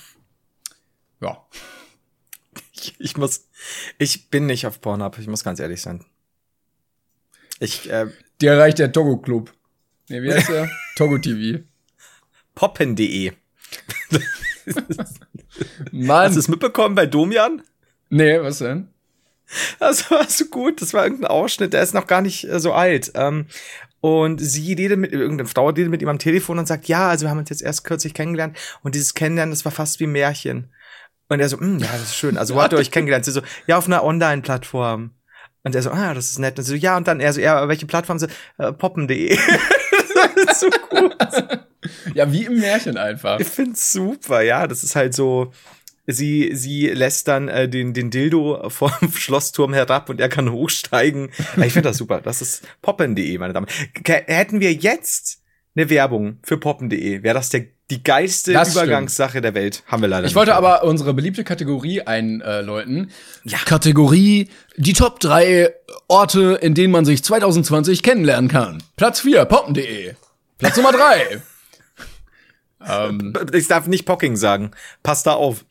ja. Ich, ich, muss, ich bin nicht auf Pornhub, ich muss ganz ehrlich sein. Ich, äh, Dir erreicht der Togo Club. Nee, wie heißt der? Togo TV. Poppen.de. Mann. Hast du es mitbekommen bei Domian? Nee, was denn? Das war so gut. Das war irgendein Ausschnitt, der ist noch gar nicht äh, so alt. Ähm, und sie redet mit, irgendeine Frau redet mit ihm am Telefon und sagt, ja, also wir haben uns jetzt erst kürzlich kennengelernt und dieses Kennenlernen, das war fast wie Märchen. Und er so, mm, ja, das ist schön. Also wo habt ihr euch kennengelernt? Sie so, ja, auf einer Online-Plattform. Und er so, ah, das ist nett. Und so, ja, und dann er so, ja, welche Plattform? So, äh, poppen.de. das ist so gut. Ja, wie im Märchen einfach. Ich find's super, ja. Das ist halt so, Sie, sie lässt dann äh, den, den Dildo vom Schlossturm herab und er kann hochsteigen. Ich finde das super. Das ist poppen.de, meine Damen. Hätten wir jetzt eine Werbung für poppen.de, wäre das der, die geilste das Übergangssache stimmt. der Welt. Haben wir leider Ich wollte aber unsere beliebte Kategorie einläuten. Ja. Kategorie, die Top 3 Orte, in denen man sich 2020 kennenlernen kann. Platz 4, poppen.de. Platz Nummer 3. Ähm, ich darf nicht Pocking sagen. Pass da auf.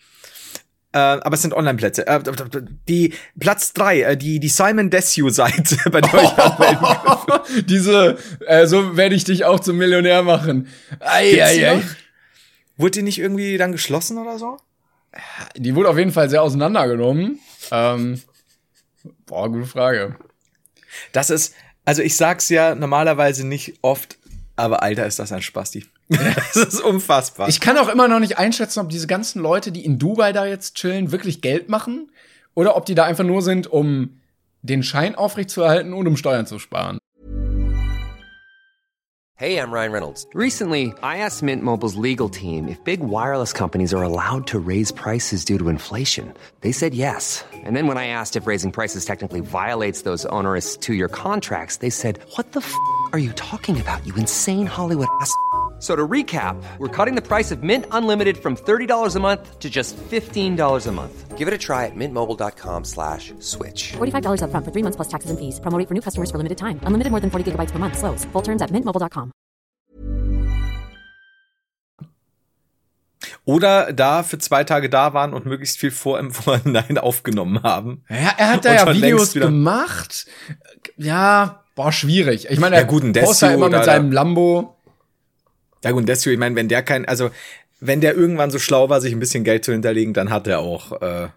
Äh, aber es sind Online-Plätze. Äh, die Platz drei, äh, die die Simon Desue-Seite, bei der ich oh, Diese, äh, so werde ich dich auch zum Millionär machen. Ei, ei, ei. Wurde die nicht irgendwie dann geschlossen oder so? Die wurde auf jeden Fall sehr auseinandergenommen. Ähm, boah, gute Frage. Das ist, also ich sag's ja normalerweise nicht oft, aber Alter, ist das ein Spasti. das ist unfassbar. Ich kann auch immer noch nicht einschätzen, ob diese ganzen Leute, die in Dubai da jetzt chillen, wirklich Geld machen oder ob die da einfach nur sind, um den Schein aufrechtzuerhalten und um Steuern zu sparen. Hey, I'm Ryan Reynolds. Recently, I asked Mint Mobile's legal team if big wireless companies are allowed to raise prices due to inflation. They said yes. And then when I asked if raising prices technically violates those onerous two-year contracts, they said, "What the f*** are you talking about? You insane Hollywood ass." So to recap, we're cutting the price of Mint Unlimited from $30 a month to just $15 a month. Give it a try at mintmobile.com slash switch. $45 up front for three months plus taxes and fees. Promo for new customers for limited time. Unlimited more than 40 gigabytes per month. Slows. Full terms at mintmobile.com. Oder da für zwei Tage da waren und möglichst viel vor im Vorhinein aufgenommen haben. Ja, er hat da ja Videos gemacht. Ja, boah, schwierig. Ich meine, er ja, gut, postet immer mit seinem Lambo ja gut, Destio, ich meine, wenn der kein, also wenn der irgendwann so schlau war, sich ein bisschen Geld zu hinterlegen, dann hat er auch äh,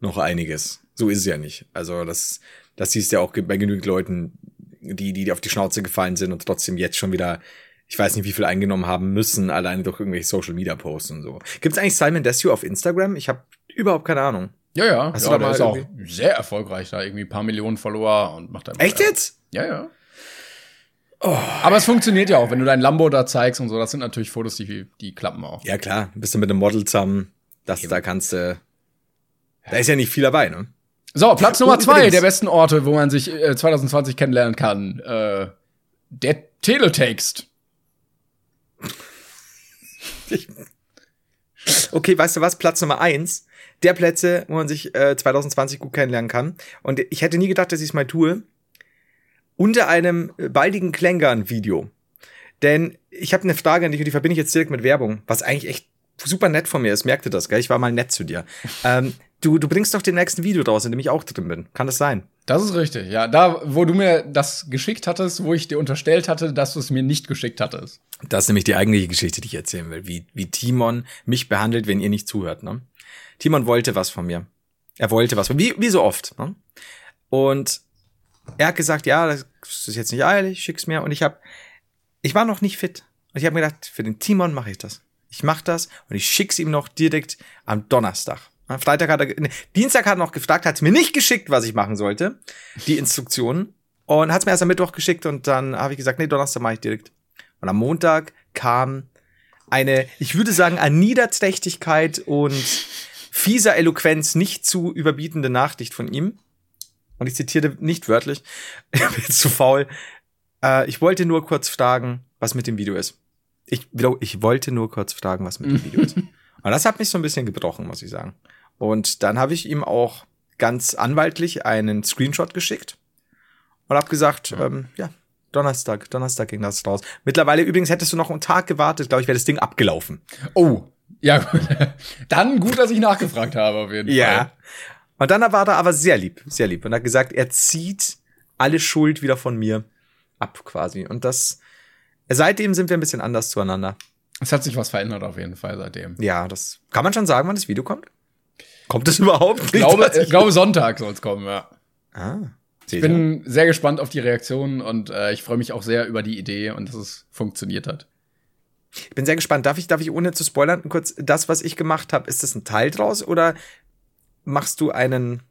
noch einiges. So ist es ja nicht. Also das, das siehst du ja auch bei genügend Leuten, die, die auf die Schnauze gefallen sind und trotzdem jetzt schon wieder, ich weiß nicht, wie viel eingenommen haben müssen, alleine durch irgendwelche Social Media Posts und so. Gibt's eigentlich Simon Desue auf Instagram? Ich habe überhaupt keine Ahnung. Ja, ja. Hast ja, du da der ist auch sehr erfolgreich da, irgendwie ein paar Millionen Follower und macht da. Echt jetzt? Ja, ja. Oh. Aber es funktioniert ja auch, wenn du dein Lambo da zeigst und so. Das sind natürlich Fotos, die, die klappen auch. Ja, klar. Bist du mit einem Model zusammen. Das, da kannst du. Da ist ja nicht viel dabei, ne? So, Platz Nummer zwei der besten Orte, wo man sich äh, 2020 kennenlernen kann. Äh, der Teletext. okay, weißt du was? Platz Nummer eins der Plätze, wo man sich äh, 2020 gut kennenlernen kann. Und ich hätte nie gedacht, dass ich es mal tue unter einem baldigen Klängern-Video. Denn ich habe eine Frage an dich und die verbinde ich jetzt direkt mit Werbung, was eigentlich echt super nett von mir ist. Merkte das, gell? Ich war mal nett zu dir. ähm, du, du bringst doch den nächsten Video draus, in dem ich auch drin bin. Kann das sein? Das ist richtig, ja. Da, wo du mir das geschickt hattest, wo ich dir unterstellt hatte, dass du es mir nicht geschickt hattest. Das ist nämlich die eigentliche Geschichte, die ich erzählen will. Wie, wie Timon mich behandelt, wenn ihr nicht zuhört, ne? Timon wollte was von mir. Er wollte was, wie, wie so oft, ne? Und er hat gesagt, ja, das ist jetzt nicht eilig, schick's mir. Und ich habe, ich war noch nicht fit. Und ich habe mir gedacht, für den Timon mache ich das. Ich mache das und ich schick's ihm noch direkt am Donnerstag. Am Freitag hat er, ne, Dienstag hat er noch gefragt, hat's mir nicht geschickt, was ich machen sollte, die Instruktionen. Und hat's mir erst am Mittwoch geschickt und dann habe ich gesagt, nee, Donnerstag mache ich direkt. Und am Montag kam eine, ich würde sagen, an Niederträchtigkeit und fieser Eloquenz nicht zu überbietende Nachricht von ihm und ich zitiere nicht wörtlich, ich bin zu faul. Äh, ich wollte nur kurz fragen, was mit dem Video ist. Ich, ich wollte nur kurz fragen, was mit dem Video ist. Und das hat mich so ein bisschen gebrochen, muss ich sagen. Und dann habe ich ihm auch ganz anwaltlich einen Screenshot geschickt und habe gesagt, ja. Ähm, ja, Donnerstag, Donnerstag ging das raus. Mittlerweile übrigens hättest du noch einen Tag gewartet, glaube ich, wäre das Ding abgelaufen. Oh, ja gut. Dann gut, dass ich nachgefragt habe auf jeden. Fall. Ja. Und dann war er aber sehr lieb, sehr lieb und hat gesagt, er zieht alle Schuld wieder von mir ab quasi. Und das, seitdem sind wir ein bisschen anders zueinander. Es hat sich was verändert auf jeden Fall seitdem. Ja, das kann man schon sagen, wann das Video kommt? Kommt es überhaupt? Ich glaube, ich glaube Sonntag soll es kommen, ja. Ah. Ich bin sehr gespannt auf die Reaktionen und äh, ich freue mich auch sehr über die Idee und dass es funktioniert hat. Ich bin sehr gespannt. Darf ich, darf ich ohne zu spoilern kurz das, was ich gemacht habe, ist das ein Teil draus oder machst du einen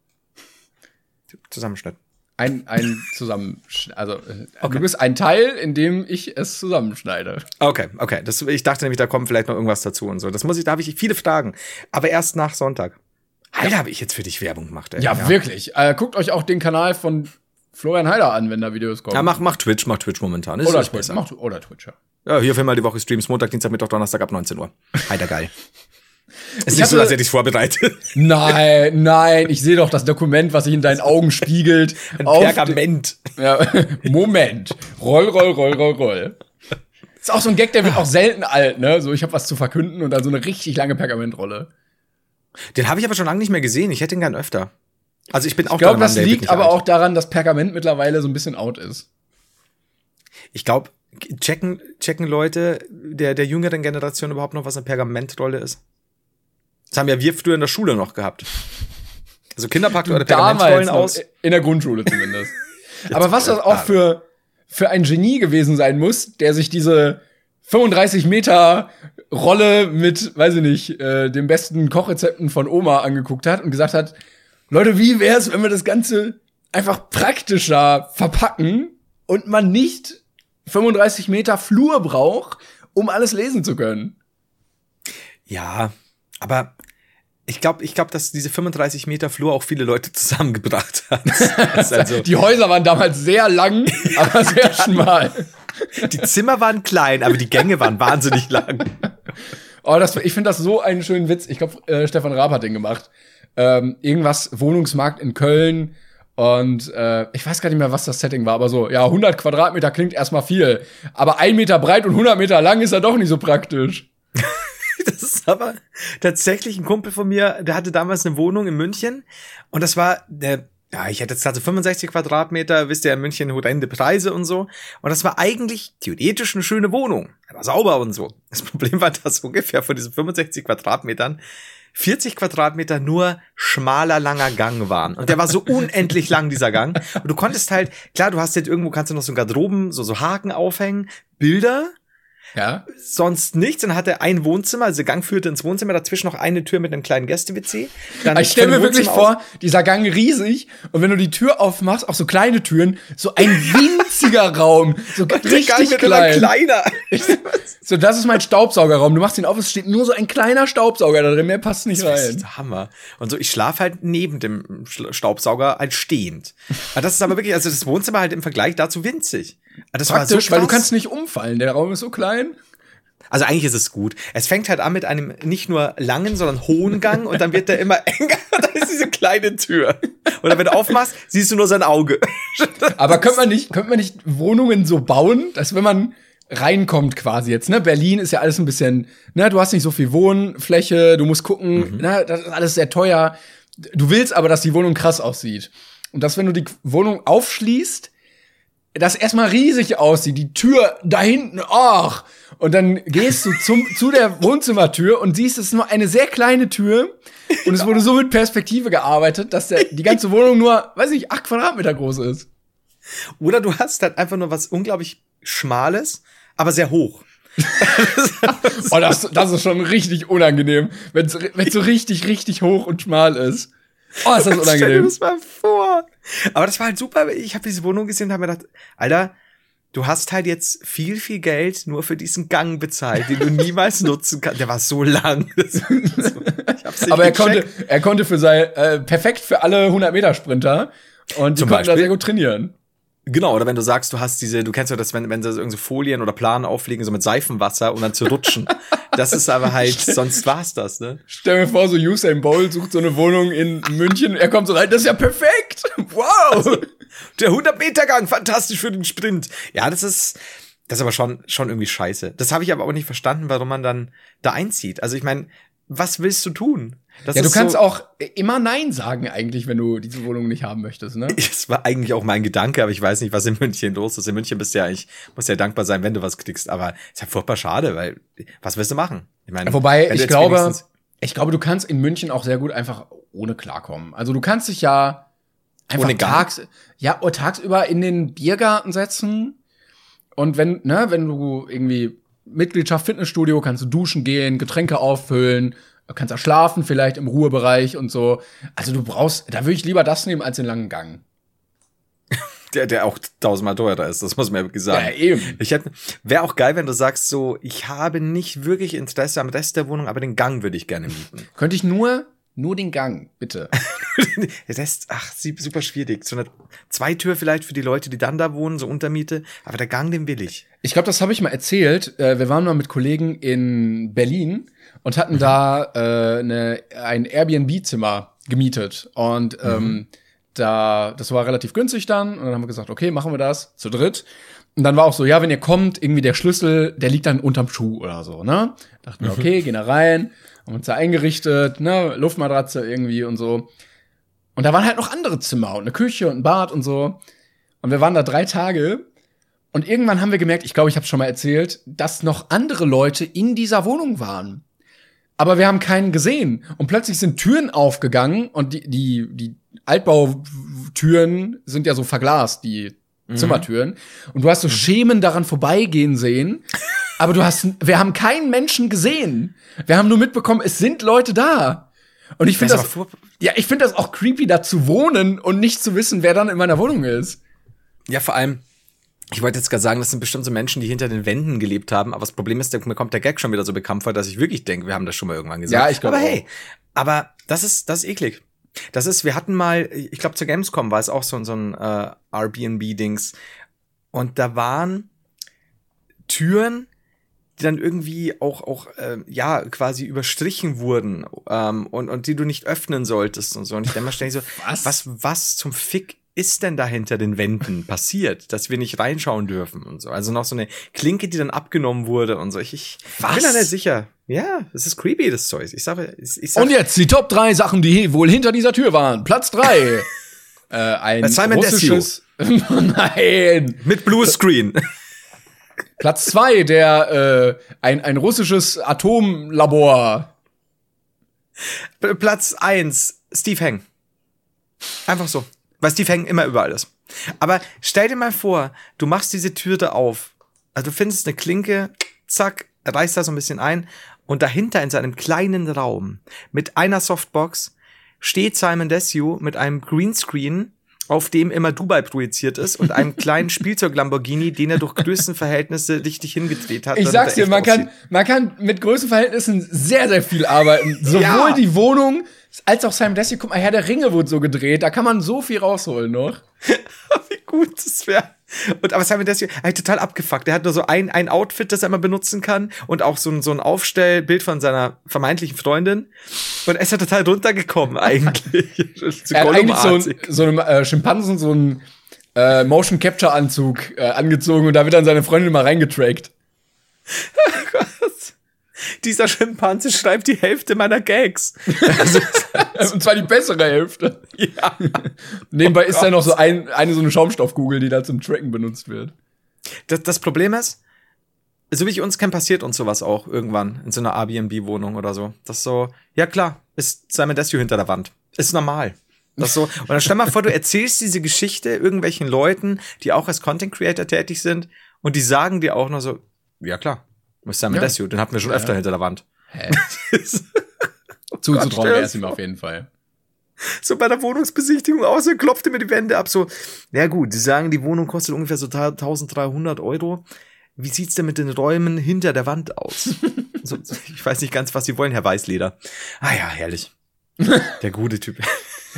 Zusammenschnitt. Ein, ein Zusammenschnitt. Also, äh, okay. du bist ein Teil, in dem ich es zusammenschneide. Okay, okay. Das, ich dachte nämlich, da kommt vielleicht noch irgendwas dazu und so. Das muss ich, da habe ich viele Fragen. Aber erst nach Sonntag. Alter, habe ich jetzt für dich Werbung gemacht, ey. Ja, ja. wirklich. Äh, guckt euch auch den Kanal von Florian Heider an, wenn da Videos kommen. Ja, mach, mach Twitch, mach Twitch momentan. Ist oder Twitch, mach, oder Twitch, ja. Ja, hier viermal die Woche Streams, Montag, Dienstag, Mittwoch, Donnerstag ab 19 Uhr. Heider geil. Es ist nicht so, als hätte ich vorbereitet. Nein, nein, ich sehe doch das Dokument, was sich in deinen Augen spiegelt. Ein Pergament. Ja, Moment. Roll, roll, roll, roll, roll. Ist auch so ein Gag, der wird auch selten alt, ne? So, ich habe was zu verkünden und dann so eine richtig lange Pergamentrolle. Den habe ich aber schon lange nicht mehr gesehen. Ich hätte ihn gern öfter. Also ich bin auch Ich glaube, das liegt aber alt. auch daran, dass Pergament mittlerweile so ein bisschen out ist. Ich glaube, checken, checken Leute der, der jüngeren Generation überhaupt noch, was eine Pergamentrolle ist? Das haben ja wir früher in der Schule noch gehabt. Also Kinder packen eure Pergamentrollen aus. In der grundschule zumindest. aber was das auch für, für ein Genie gewesen sein muss, der sich diese 35 Meter Rolle mit, weiß ich nicht, äh, den besten Kochrezepten von Oma angeguckt hat und gesagt hat, Leute, wie wär's, wenn wir das Ganze einfach praktischer verpacken und man nicht 35 Meter Flur braucht, um alles lesen zu können? Ja, aber ich glaube, ich glaube, dass diese 35 Meter Flur auch viele Leute zusammengebracht hat. also die Häuser waren damals sehr lang, aber sehr schmal. Die Zimmer waren klein, aber die Gänge waren wahnsinnig lang. Oh, das, ich finde das so einen schönen Witz. Ich glaube, äh, Stefan Raab hat den gemacht. Ähm, irgendwas Wohnungsmarkt in Köln. Und äh, ich weiß gar nicht mehr, was das Setting war, aber so, ja, 100 Quadratmeter klingt erstmal viel. Aber ein Meter breit und 100 Meter lang ist ja doch nicht so praktisch. das ist aber tatsächlich ein Kumpel von mir, der hatte damals eine Wohnung in München. Und das war der ja, ich hätte jetzt gerade so 65 Quadratmeter, wisst ihr, in München horrende Preise und so. Und das war eigentlich theoretisch eine schöne Wohnung. Er war sauber und so. Das Problem war, dass ungefähr von diesen 65 Quadratmetern 40 Quadratmeter nur schmaler, langer Gang waren. Und der war so unendlich lang, dieser Gang. Und du konntest halt, klar, du hast jetzt irgendwo, kannst du noch so Garderoben, so, so Haken aufhängen, Bilder, ja. Sonst nichts. Dann hat er ein Wohnzimmer, also Gang führte ins Wohnzimmer, dazwischen noch eine Tür mit einem kleinen Gäste-WC. Ich stelle mir wirklich vor, dieser Gang riesig und wenn du die Tür aufmachst, auch so kleine Türen, so ein winziger Raum, so richtig klein. kleiner. so, das ist mein Staubsaugerraum. Du machst ihn auf, es steht nur so ein kleiner Staubsauger da drin, mehr passt nicht das rein. Ist Hammer. Und so, ich schlafe halt neben dem Staubsauger halt stehend. Aber das ist aber wirklich, also das Wohnzimmer halt im Vergleich dazu winzig. Das Praktisch, so weil du kannst nicht umfallen. Der Raum ist so klein. Also eigentlich ist es gut. Es fängt halt an mit einem nicht nur langen, sondern hohen Gang und dann wird der immer enger. da ist diese kleine Tür. Und dann, wenn du aufmachst, siehst du nur sein Auge. Aber könnte man nicht, könnte man nicht Wohnungen so bauen, dass wenn man reinkommt quasi jetzt, ne? Berlin ist ja alles ein bisschen, ne, du hast nicht so viel Wohnfläche, du musst gucken, mhm. ne, das ist alles sehr teuer. Du willst aber, dass die Wohnung krass aussieht. Und dass, wenn du die Wohnung aufschließt, das erstmal riesig aussieht, die Tür da hinten, ach. Und dann gehst du zum, zu der Wohnzimmertür und siehst, es ist nur eine sehr kleine Tür. Und es wurde so mit Perspektive gearbeitet, dass der, die ganze Wohnung nur, weiß ich, acht Quadratmeter groß ist. Oder du hast halt einfach nur was unglaublich Schmales, aber sehr hoch. oh, das, das ist schon richtig unangenehm, wenn es so richtig, richtig hoch und schmal ist. Oh, ist das unangenehm. Stell dir das mal vor. Aber das war halt super. Ich habe diese Wohnung gesehen und habe mir gedacht, Alter, du hast halt jetzt viel, viel Geld nur für diesen Gang bezahlt, den du niemals nutzen kannst. Der war so lang. Aber er konnte, er konnte für sein, äh, perfekt für alle 100 Meter Sprinter und die Zum konnten da sehr gut trainieren. Genau, oder wenn du sagst, du hast diese, du kennst ja das, wenn, wenn sie so irgendwie Folien oder Planen auflegen, so mit Seifenwasser und dann zu rutschen. das ist aber halt, sonst war's das, ne? Stell mir vor, so Usain Bolt sucht so eine Wohnung in München, er kommt so rein, das ist ja perfekt! Wow! Also, der 100-Meter-Gang, fantastisch für den Sprint. Ja, das ist, das ist aber schon, schon irgendwie scheiße. Das habe ich aber auch nicht verstanden, warum man dann da einzieht. Also ich meine, was willst du tun? Das ja, du kannst so, auch immer Nein sagen eigentlich, wenn du diese Wohnung nicht haben möchtest, ne? Das war eigentlich auch mein Gedanke, aber ich weiß nicht, was in München los ist. In München bist du ja eigentlich, musst ja dankbar sein, wenn du was kriegst, aber ist ja furchtbar schade, weil, was willst du machen? Ich meine, wobei, ich glaube, ich glaube, du kannst in München auch sehr gut einfach ohne klarkommen. Also du kannst dich ja einfach tags, ja, tagsüber in den Biergarten setzen und wenn, ne, wenn du irgendwie Mitgliedschaft Fitnessstudio, kannst du duschen gehen, Getränke auffüllen, kannst auch schlafen vielleicht im Ruhebereich und so. Also du brauchst, da würde ich lieber das nehmen als den langen Gang. Der, der auch tausendmal teurer ist, das muss man ja wirklich sagen. Ja, eben. Ich hätte, wäre auch geil, wenn du sagst so, ich habe nicht wirklich Interesse am Rest der Wohnung, aber den Gang würde ich gerne mieten. Könnte ich nur nur den Gang, bitte. der Rest, ach, super schwierig. So eine Zweitür vielleicht für die Leute, die dann da wohnen, so Untermiete. Aber der Gang, den will ich. Ich glaube, das habe ich mal erzählt. Äh, wir waren mal mit Kollegen in Berlin und hatten mhm. da äh, eine, ein Airbnb-Zimmer gemietet. Und ähm, da, das war relativ günstig dann. Und dann haben wir gesagt, okay, machen wir das zu dritt. Und dann war auch so, ja, wenn ihr kommt, irgendwie der Schlüssel, der liegt dann unterm Schuh oder so, ne? Dachten wir, okay, gehen da rein, haben uns da eingerichtet, ne, Luftmatratze irgendwie und so. Und da waren halt noch andere Zimmer und eine Küche und ein Bad und so. Und wir waren da drei Tage. Und irgendwann haben wir gemerkt, ich glaube, ich habe schon mal erzählt, dass noch andere Leute in dieser Wohnung waren. Aber wir haben keinen gesehen. Und plötzlich sind Türen aufgegangen und die, die, die Altbautüren sind ja so verglast, die mhm. Zimmertüren. Und du hast so Schemen daran vorbeigehen sehen. Aber du hast, wir haben keinen Menschen gesehen. Wir haben nur mitbekommen, es sind Leute da. Und ich finde das, das ja, ich finde das auch creepy, da zu wohnen und nicht zu wissen, wer dann in meiner Wohnung ist. Ja, vor allem, ich wollte jetzt gerade sagen, das sind bestimmt so Menschen, die hinter den Wänden gelebt haben, aber das Problem ist, mir kommt der Gag schon wieder so bekannt vor, dass ich wirklich denke, wir haben das schon mal irgendwann gesagt. Ja, ich glaube. Aber hey, aber das ist, das ist eklig. Das ist, wir hatten mal, ich glaube zur Gamescom war es auch so, so ein äh, Airbnb-Dings. Und da waren Türen, die dann irgendwie auch, auch äh, ja, quasi überstrichen wurden ähm, und, und die du nicht öffnen solltest und so. Und ich denke mal ständig so, was? was, was zum Fick ist denn da hinter den Wänden passiert, dass wir nicht reinschauen dürfen und so. Also noch so eine Klinke, die dann abgenommen wurde und so. Ich, ich bin da nicht sicher. Ja, es ist creepy, das Zeug. Ich sage, ich, sag, Und jetzt die Top 3 Sachen, die wohl hinter dieser Tür waren. Platz 3. äh, ein Simon russisches... Nein. Mit Bluescreen. Platz 2, der, äh, ein, ein russisches Atomlabor. Platz 1, Steve Heng. Einfach so. Weil Steve Heng immer überall ist. Aber stell dir mal vor, du machst diese Tür da auf. Also du findest eine Klinke, zack, reißt da so ein bisschen ein und dahinter in seinem kleinen Raum mit einer Softbox steht Simon Desue mit einem Greenscreen, auf dem immer Dubai projiziert ist und einem kleinen Spielzeug Lamborghini, den er durch Größenverhältnisse richtig hingedreht hat. Ich sag's dir, man kann, man kann mit Größenverhältnissen sehr, sehr viel arbeiten. Sowohl ja. die Wohnung als auch Simon Dessie, guck mal, Herr der Ringe wurde so gedreht, da kann man so viel rausholen noch. Wie gut das wäre. Und aber Simon Dessie, halt total abgefuckt. Er hat nur so ein, ein Outfit, das er immer benutzen kann und auch so ein, so ein Aufstellbild von seiner vermeintlichen Freundin. Und er ist ja total runtergekommen eigentlich. er hat eigentlich so, ein, so einem äh, Schimpansen so einen äh, Motion Capture Anzug äh, angezogen und da wird dann seine Freundin mal reingetrackt. dieser Schimpanse schreibt die Hälfte meiner Gags. und zwar die bessere Hälfte. Ja. Nebenbei oh ist da noch so ein, eine so eine Schaumstoffkugel, die da zum Tracken benutzt wird. Das, das Problem ist, so wie ich uns kenne, passiert uns sowas auch irgendwann in so einer Airbnb-Wohnung oder so. Das so, ja klar, ist Simon Desue hinter der Wand. Ist normal. Das so, und dann stell mal vor, du erzählst diese Geschichte irgendwelchen Leuten, die auch als Content Creator tätig sind, und die sagen dir auch noch so, ja klar, was ist denn mit ja. Desio? Den hatten wir schon ja. öfter hinter der Wand. Hä? Zuzutrauen wäre es ihm auf jeden Fall. So bei der Wohnungsbesichtigung aus, er klopfte mir die Wände ab, so, na gut, die sagen, die Wohnung kostet ungefähr so 1300 Euro. Wie sieht's denn mit den Räumen hinter der Wand aus? so, ich weiß nicht ganz, was sie wollen, Herr Weißleder. Ah ja, herrlich. Der gute Typ.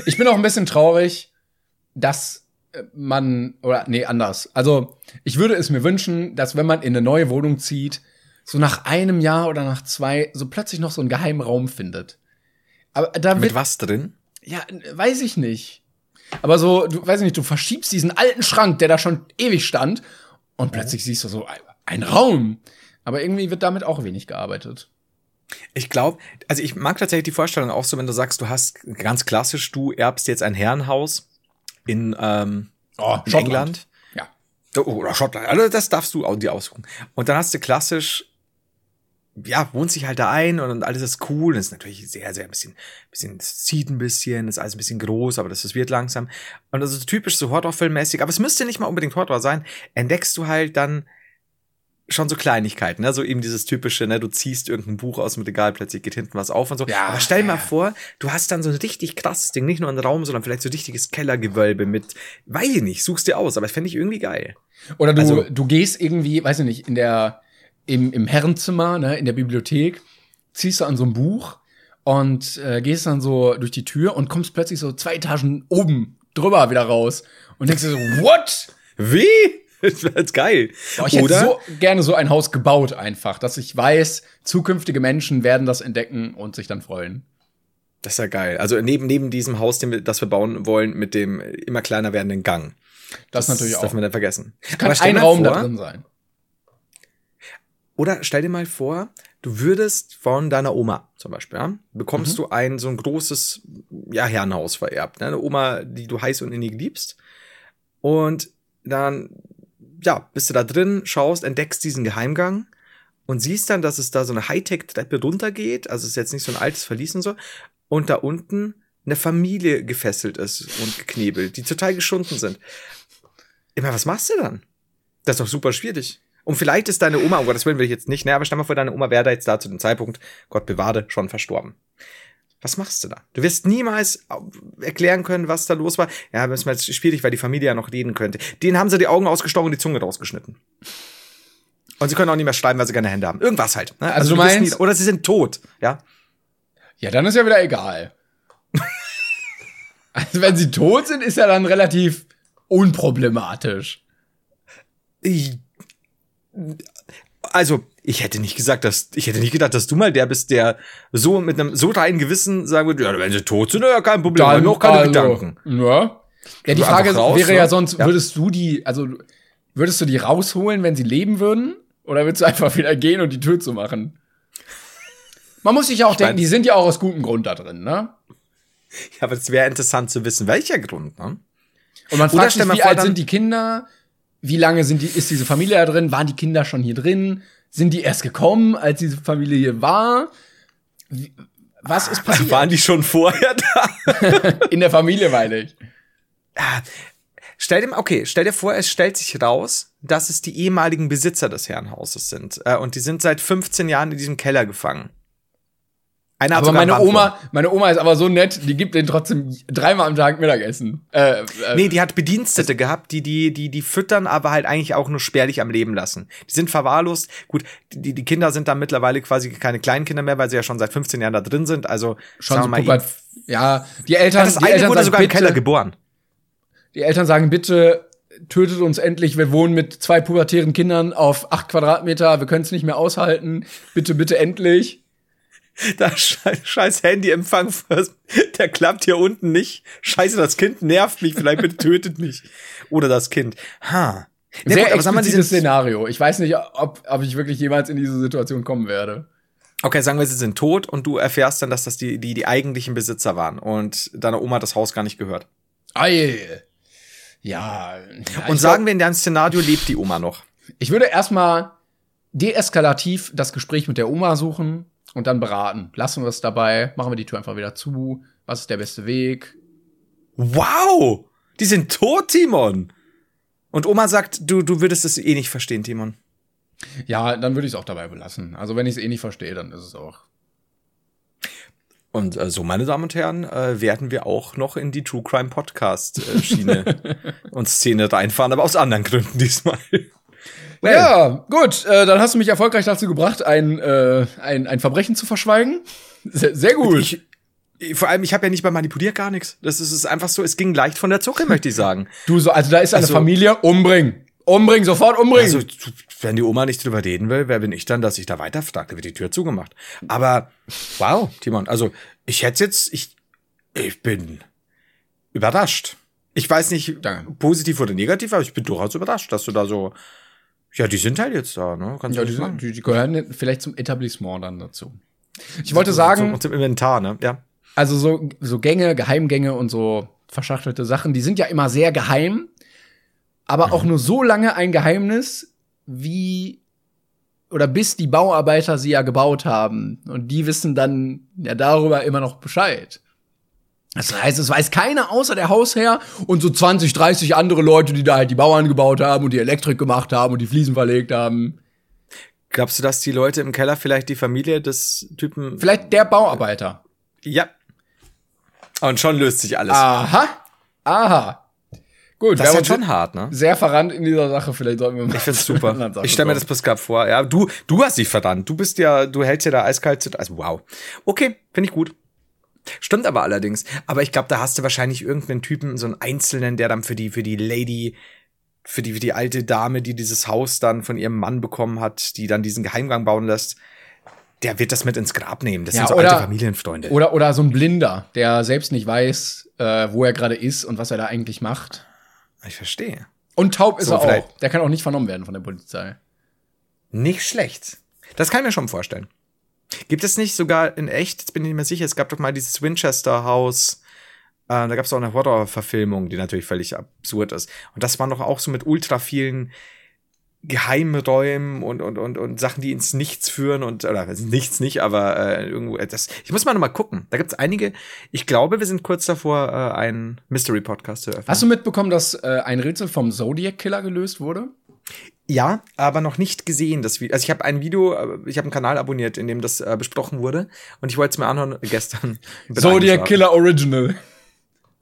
ich bin auch ein bisschen traurig, dass man, oder nee, anders. Also, ich würde es mir wünschen, dass wenn man in eine neue Wohnung zieht, so nach einem Jahr oder nach zwei so plötzlich noch so einen geheimen Raum findet. Aber da Mit was drin? Ja, weiß ich nicht. Aber so, du weiß ich nicht, du verschiebst diesen alten Schrank, der da schon ewig stand, und plötzlich siehst du so ein Raum. Aber irgendwie wird damit auch wenig gearbeitet. Ich glaube, also ich mag tatsächlich die Vorstellung auch so, wenn du sagst, du hast ganz klassisch, du erbst jetzt ein Herrenhaus in, ähm, oh, in England. Ja. Oder Schottland. Also das darfst du dir aussuchen. Und dann hast du klassisch ja, wohnt sich halt da ein und alles ist cool. Das ist natürlich sehr, sehr ein bisschen, bisschen, es zieht ein bisschen, ist alles ein bisschen groß, aber das, das wird langsam. Und also typisch so Horrorfilmmäßig, aber es müsste nicht mal unbedingt Horror sein, entdeckst du halt dann schon so Kleinigkeiten, ne? So eben dieses typische, ne, du ziehst irgendein Buch aus dem Regal, plötzlich geht hinten was auf und so. Ja, aber stell dir mal vor, du hast dann so ein richtig krasses Ding, nicht nur einen Raum, sondern vielleicht so ein richtiges Kellergewölbe mit, weiß ich nicht, suchst dir aus, aber das fände ich irgendwie geil. Oder du, also, du gehst irgendwie, weiß ich nicht, in der, im, im Herrenzimmer, ne, in der Bibliothek, ziehst du an so ein Buch und äh, gehst dann so durch die Tür und kommst plötzlich so zwei Etagen oben drüber wieder raus und denkst dir so, what? Wie? Das wäre jetzt geil. Oh, ich Oder? hätte so gerne so ein Haus gebaut einfach, dass ich weiß, zukünftige Menschen werden das entdecken und sich dann freuen. Das ist ja geil. Also neben, neben diesem Haus, den wir, das wir bauen wollen, mit dem immer kleiner werdenden Gang. Das, das natürlich auch. Das darf man nicht vergessen. Es kann ein Raum vor, da drin sein. Oder stell dir mal vor, du würdest von deiner Oma zum Beispiel, ja, bekommst mhm. du ein so ein großes ja, Herrenhaus vererbt. Ne? Eine Oma, die du heiß und innig liebst. Und dann, ja, bist du da drin, schaust, entdeckst diesen Geheimgang und siehst dann, dass es da so eine Hightech-Treppe runtergeht. Also es ist jetzt nicht so ein altes Verlies und so. Und da unten eine Familie gefesselt ist und geknebelt, die total geschunden sind. Immer, was machst du dann? Das ist doch super schwierig. Und vielleicht ist deine Oma, oh, das will ich jetzt nicht, ne, aber stell mal vor, deine Oma wäre da jetzt da zu dem Zeitpunkt, Gott bewahre, schon verstorben. Was machst du da? Du wirst niemals erklären können, was da los war. Ja, das ist jetzt schwierig, weil die Familie ja noch reden könnte. Denen haben sie die Augen ausgestochen und die Zunge rausgeschnitten. Und sie können auch nicht mehr schreiben, weil sie keine Hände haben. Irgendwas halt. Ne? Also, also, du meinst, nie, oder sie sind tot, ja? Ja, dann ist ja wieder egal. also wenn sie tot sind, ist ja dann relativ unproblematisch. Ich also, ich hätte nicht gesagt, dass, ich hätte nicht gedacht, dass du mal der bist, der so mit einem so reinen Gewissen sagen würde, ja, wenn sie tot sind, ja, kein Problem, dann auch keine also, Gedanken. Ja. Ja, die Frage raus, wäre ja ne? sonst, ja. würdest du die, also, würdest du die rausholen, wenn sie leben würden? Oder würdest du einfach wieder gehen und die Tür zu machen? Man muss sich ja auch ich denken, die sind ja auch aus gutem Grund da drin, ne? Ja, aber es wäre interessant zu wissen, welcher Grund, ne? Und man fragt sich, wie alt sind die Kinder? Wie lange sind die, ist diese Familie da drin? Waren die Kinder schon hier drin? Sind die erst gekommen, als diese Familie hier war? Wie, was ist passiert? Waren die schon vorher da? In der Familie, meine ich. Stell dir, okay, stell dir vor, es stellt sich raus, dass es die ehemaligen Besitzer des Herrenhauses sind. Äh, und die sind seit 15 Jahren in diesem Keller gefangen. Einer aber meine Oma, meine Oma ist aber so nett, die gibt den trotzdem dreimal am Tag Mittagessen. Äh, äh, nee, die hat Bedienstete gehabt, die, die, die, die füttern, aber halt eigentlich auch nur spärlich am Leben lassen. Die sind verwahrlost. Gut, die, die Kinder sind da mittlerweile quasi keine kleinen Kinder mehr, weil sie ja schon seit 15 Jahren da drin sind. Also, schon so mal, ja, die Eltern, ja, das die eine Eltern wurde sogar bitte, im Keller geboren. Die Eltern sagen, bitte tötet uns endlich. Wir wohnen mit zwei pubertären Kindern auf acht Quadratmeter. Wir können es nicht mehr aushalten. Bitte, bitte endlich. Da scheiß Handyempfang, der klappt hier unten nicht. Scheiße, das Kind nervt mich, vielleicht bitte tötet mich. Oder das Kind. Ha. Ja, Sehr gut, aber dieses Szenario. Ich weiß nicht, ob, ob ich wirklich jemals in diese Situation kommen werde. Okay, sagen wir, sie sind tot und du erfährst dann, dass das die, die, die eigentlichen Besitzer waren und deine Oma hat das Haus gar nicht gehört. Ei. Ja. ja und sagen glaub, wir, in deinem Szenario lebt die Oma noch. Ich würde erstmal deeskalativ das Gespräch mit der Oma suchen und dann beraten. Lassen wir es dabei, machen wir die Tür einfach wieder zu. Was ist der beste Weg? Wow! Die sind tot, Timon! Und Oma sagt, du, du würdest es eh nicht verstehen, Timon. Ja, dann würde ich es auch dabei belassen. Also wenn ich es eh nicht verstehe, dann ist es auch. Und äh, so, meine Damen und Herren, äh, werden wir auch noch in die True Crime Podcast äh, Schiene und Szene reinfahren, aber aus anderen Gründen diesmal. Well. Ja, gut, äh, dann hast du mich erfolgreich dazu gebracht, ein, äh, ein, ein Verbrechen zu verschweigen. Sehr, sehr gut. Ich, vor allem, ich habe ja nicht mal manipuliert, gar nichts. Das ist, ist einfach so, es ging leicht von der Zucke, möchte ich sagen. Du, so, also da ist eine also, Familie, umbringen. Umbringen, sofort umbringen. Also, wenn die Oma nicht drüber reden will, wer bin ich dann, dass ich da weiter frage, wird die Tür zugemacht. Aber, wow, Timon, also, ich hätte jetzt, ich, ich bin überrascht. Ich weiß nicht, Danke. positiv oder negativ, aber ich bin durchaus überrascht, dass du da so ja, die sind halt jetzt da, ne? Kannst ja, die, sind, die, die, gehören vielleicht zum Etablissement dann dazu. Ich wollte sagen. Zum, zum Inventar, ne? Ja. Also so, so Gänge, Geheimgänge und so verschachtelte Sachen, die sind ja immer sehr geheim, aber mhm. auch nur so lange ein Geheimnis, wie oder bis die Bauarbeiter sie ja gebaut haben. Und die wissen dann ja darüber immer noch Bescheid. Das heißt, es weiß keiner außer der Hausherr und so 20, 30 andere Leute, die da halt die Bauern gebaut haben und die Elektrik gemacht haben und die Fliesen verlegt haben. Glaubst du, dass die Leute im Keller vielleicht die Familie des Typen. Vielleicht der Bauarbeiter. Ja. Und schon löst sich alles. Aha. Aha. Gut, das ist schon hart, ne? Sehr verrannt in dieser Sache, vielleicht sollten wir mal. Ich find's super. Ich stelle mir das bis gerade vor. Ja, du, du hast dich verrannt. Du bist ja, du hältst ja da eiskalt. Also wow. Okay, finde ich gut. Stimmt aber allerdings. Aber ich glaube, da hast du wahrscheinlich irgendeinen Typen, so einen Einzelnen, der dann für die, für die Lady, für die, für die alte Dame, die dieses Haus dann von ihrem Mann bekommen hat, die dann diesen Geheimgang bauen lässt. der wird das mit ins Grab nehmen. Das ja, sind so oder, alte Familienfreunde. Oder, oder so ein Blinder, der selbst nicht weiß, äh, wo er gerade ist und was er da eigentlich macht. Ich verstehe. Und taub ist so, er auch. Der kann auch nicht vernommen werden von der Polizei. Nicht schlecht. Das kann ich mir schon vorstellen. Gibt es nicht sogar in echt, jetzt bin ich nicht mehr sicher, es gab doch mal dieses Winchester-Haus, äh, da gab es auch eine Horror-Verfilmung, die natürlich völlig absurd ist. Und das war doch auch so mit ultra vielen Geheimräumen und, und, und, und Sachen, die ins Nichts führen und, oder nichts nicht, aber äh, irgendwo, äh, das, ich muss mal nochmal gucken. Da gibt's einige, ich glaube, wir sind kurz davor, äh, einen Mystery-Podcast zu öffnen. Hast du mitbekommen, dass äh, ein Rätsel vom Zodiac-Killer gelöst wurde? Ja, aber noch nicht gesehen. Das Video. Also ich habe ein Video, äh, ich habe einen Kanal abonniert, in dem das äh, besprochen wurde und ich wollte es mir anhören gestern. Zodiac Killer Original.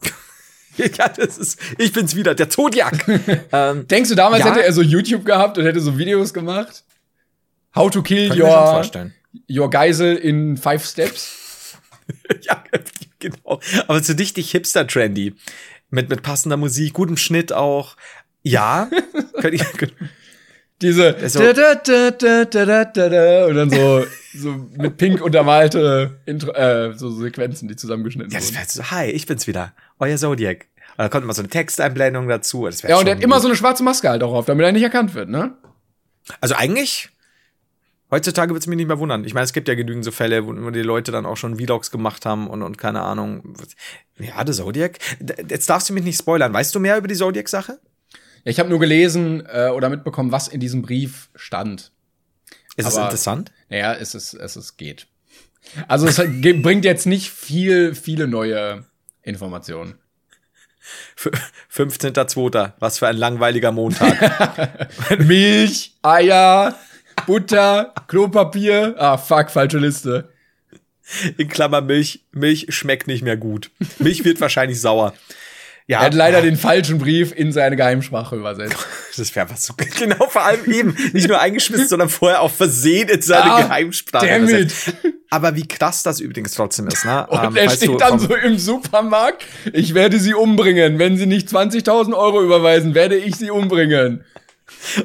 ja, das ist, ich bin's wieder, der Zodiac. ähm, Denkst du, damals ja? hätte er so YouTube gehabt und hätte so Videos gemacht? How to kill your, your Geisel in five steps? ja, genau. Aber so richtig hipster-trendy. Mit, mit passender Musik, gutem Schnitt auch. Ja. ich, Diese so, da, da, da, da, da, da, und dann so, so mit pink untermalte Intro, äh, so Sequenzen, die zusammengeschnitten ja, das wäre so, hi, ich bin's wieder, euer Zodiac. Und da kommt mal so eine Texteinblendung dazu. Das ja, und er hat immer so eine schwarze Maske halt auch auf, damit er nicht erkannt wird, ne? Also eigentlich, heutzutage wird's mich nicht mehr wundern. Ich meine, es gibt ja genügend so Fälle, wo die Leute dann auch schon Vlogs gemacht haben und, und keine Ahnung. Ja, der Zodiac. Jetzt darfst du mich nicht spoilern. Weißt du mehr über die Zodiac-Sache? Ich habe nur gelesen äh, oder mitbekommen, was in diesem Brief stand. Ist Aber, es interessant? Naja, es ist, es ist geht. Also es bringt jetzt nicht viel, viele neue Informationen. 15.02. Was für ein langweiliger Montag. Milch, Eier, Butter, Klopapier. Ah, fuck, falsche Liste. In Klammer Milch. Milch schmeckt nicht mehr gut. Milch wird wahrscheinlich sauer. Ja, er hat leider den falschen Brief in seine Geheimsprache übersetzt. Das wäre was so genau, vor allem eben nicht nur eingeschmissen, sondern vorher auch versehen in seine ah, Geheimsprache. Damit. Aber wie krass das übrigens trotzdem ist, ne? Und ähm, er steht dann so im Supermarkt, ich werde sie umbringen. Wenn sie nicht 20.000 Euro überweisen, werde ich sie umbringen.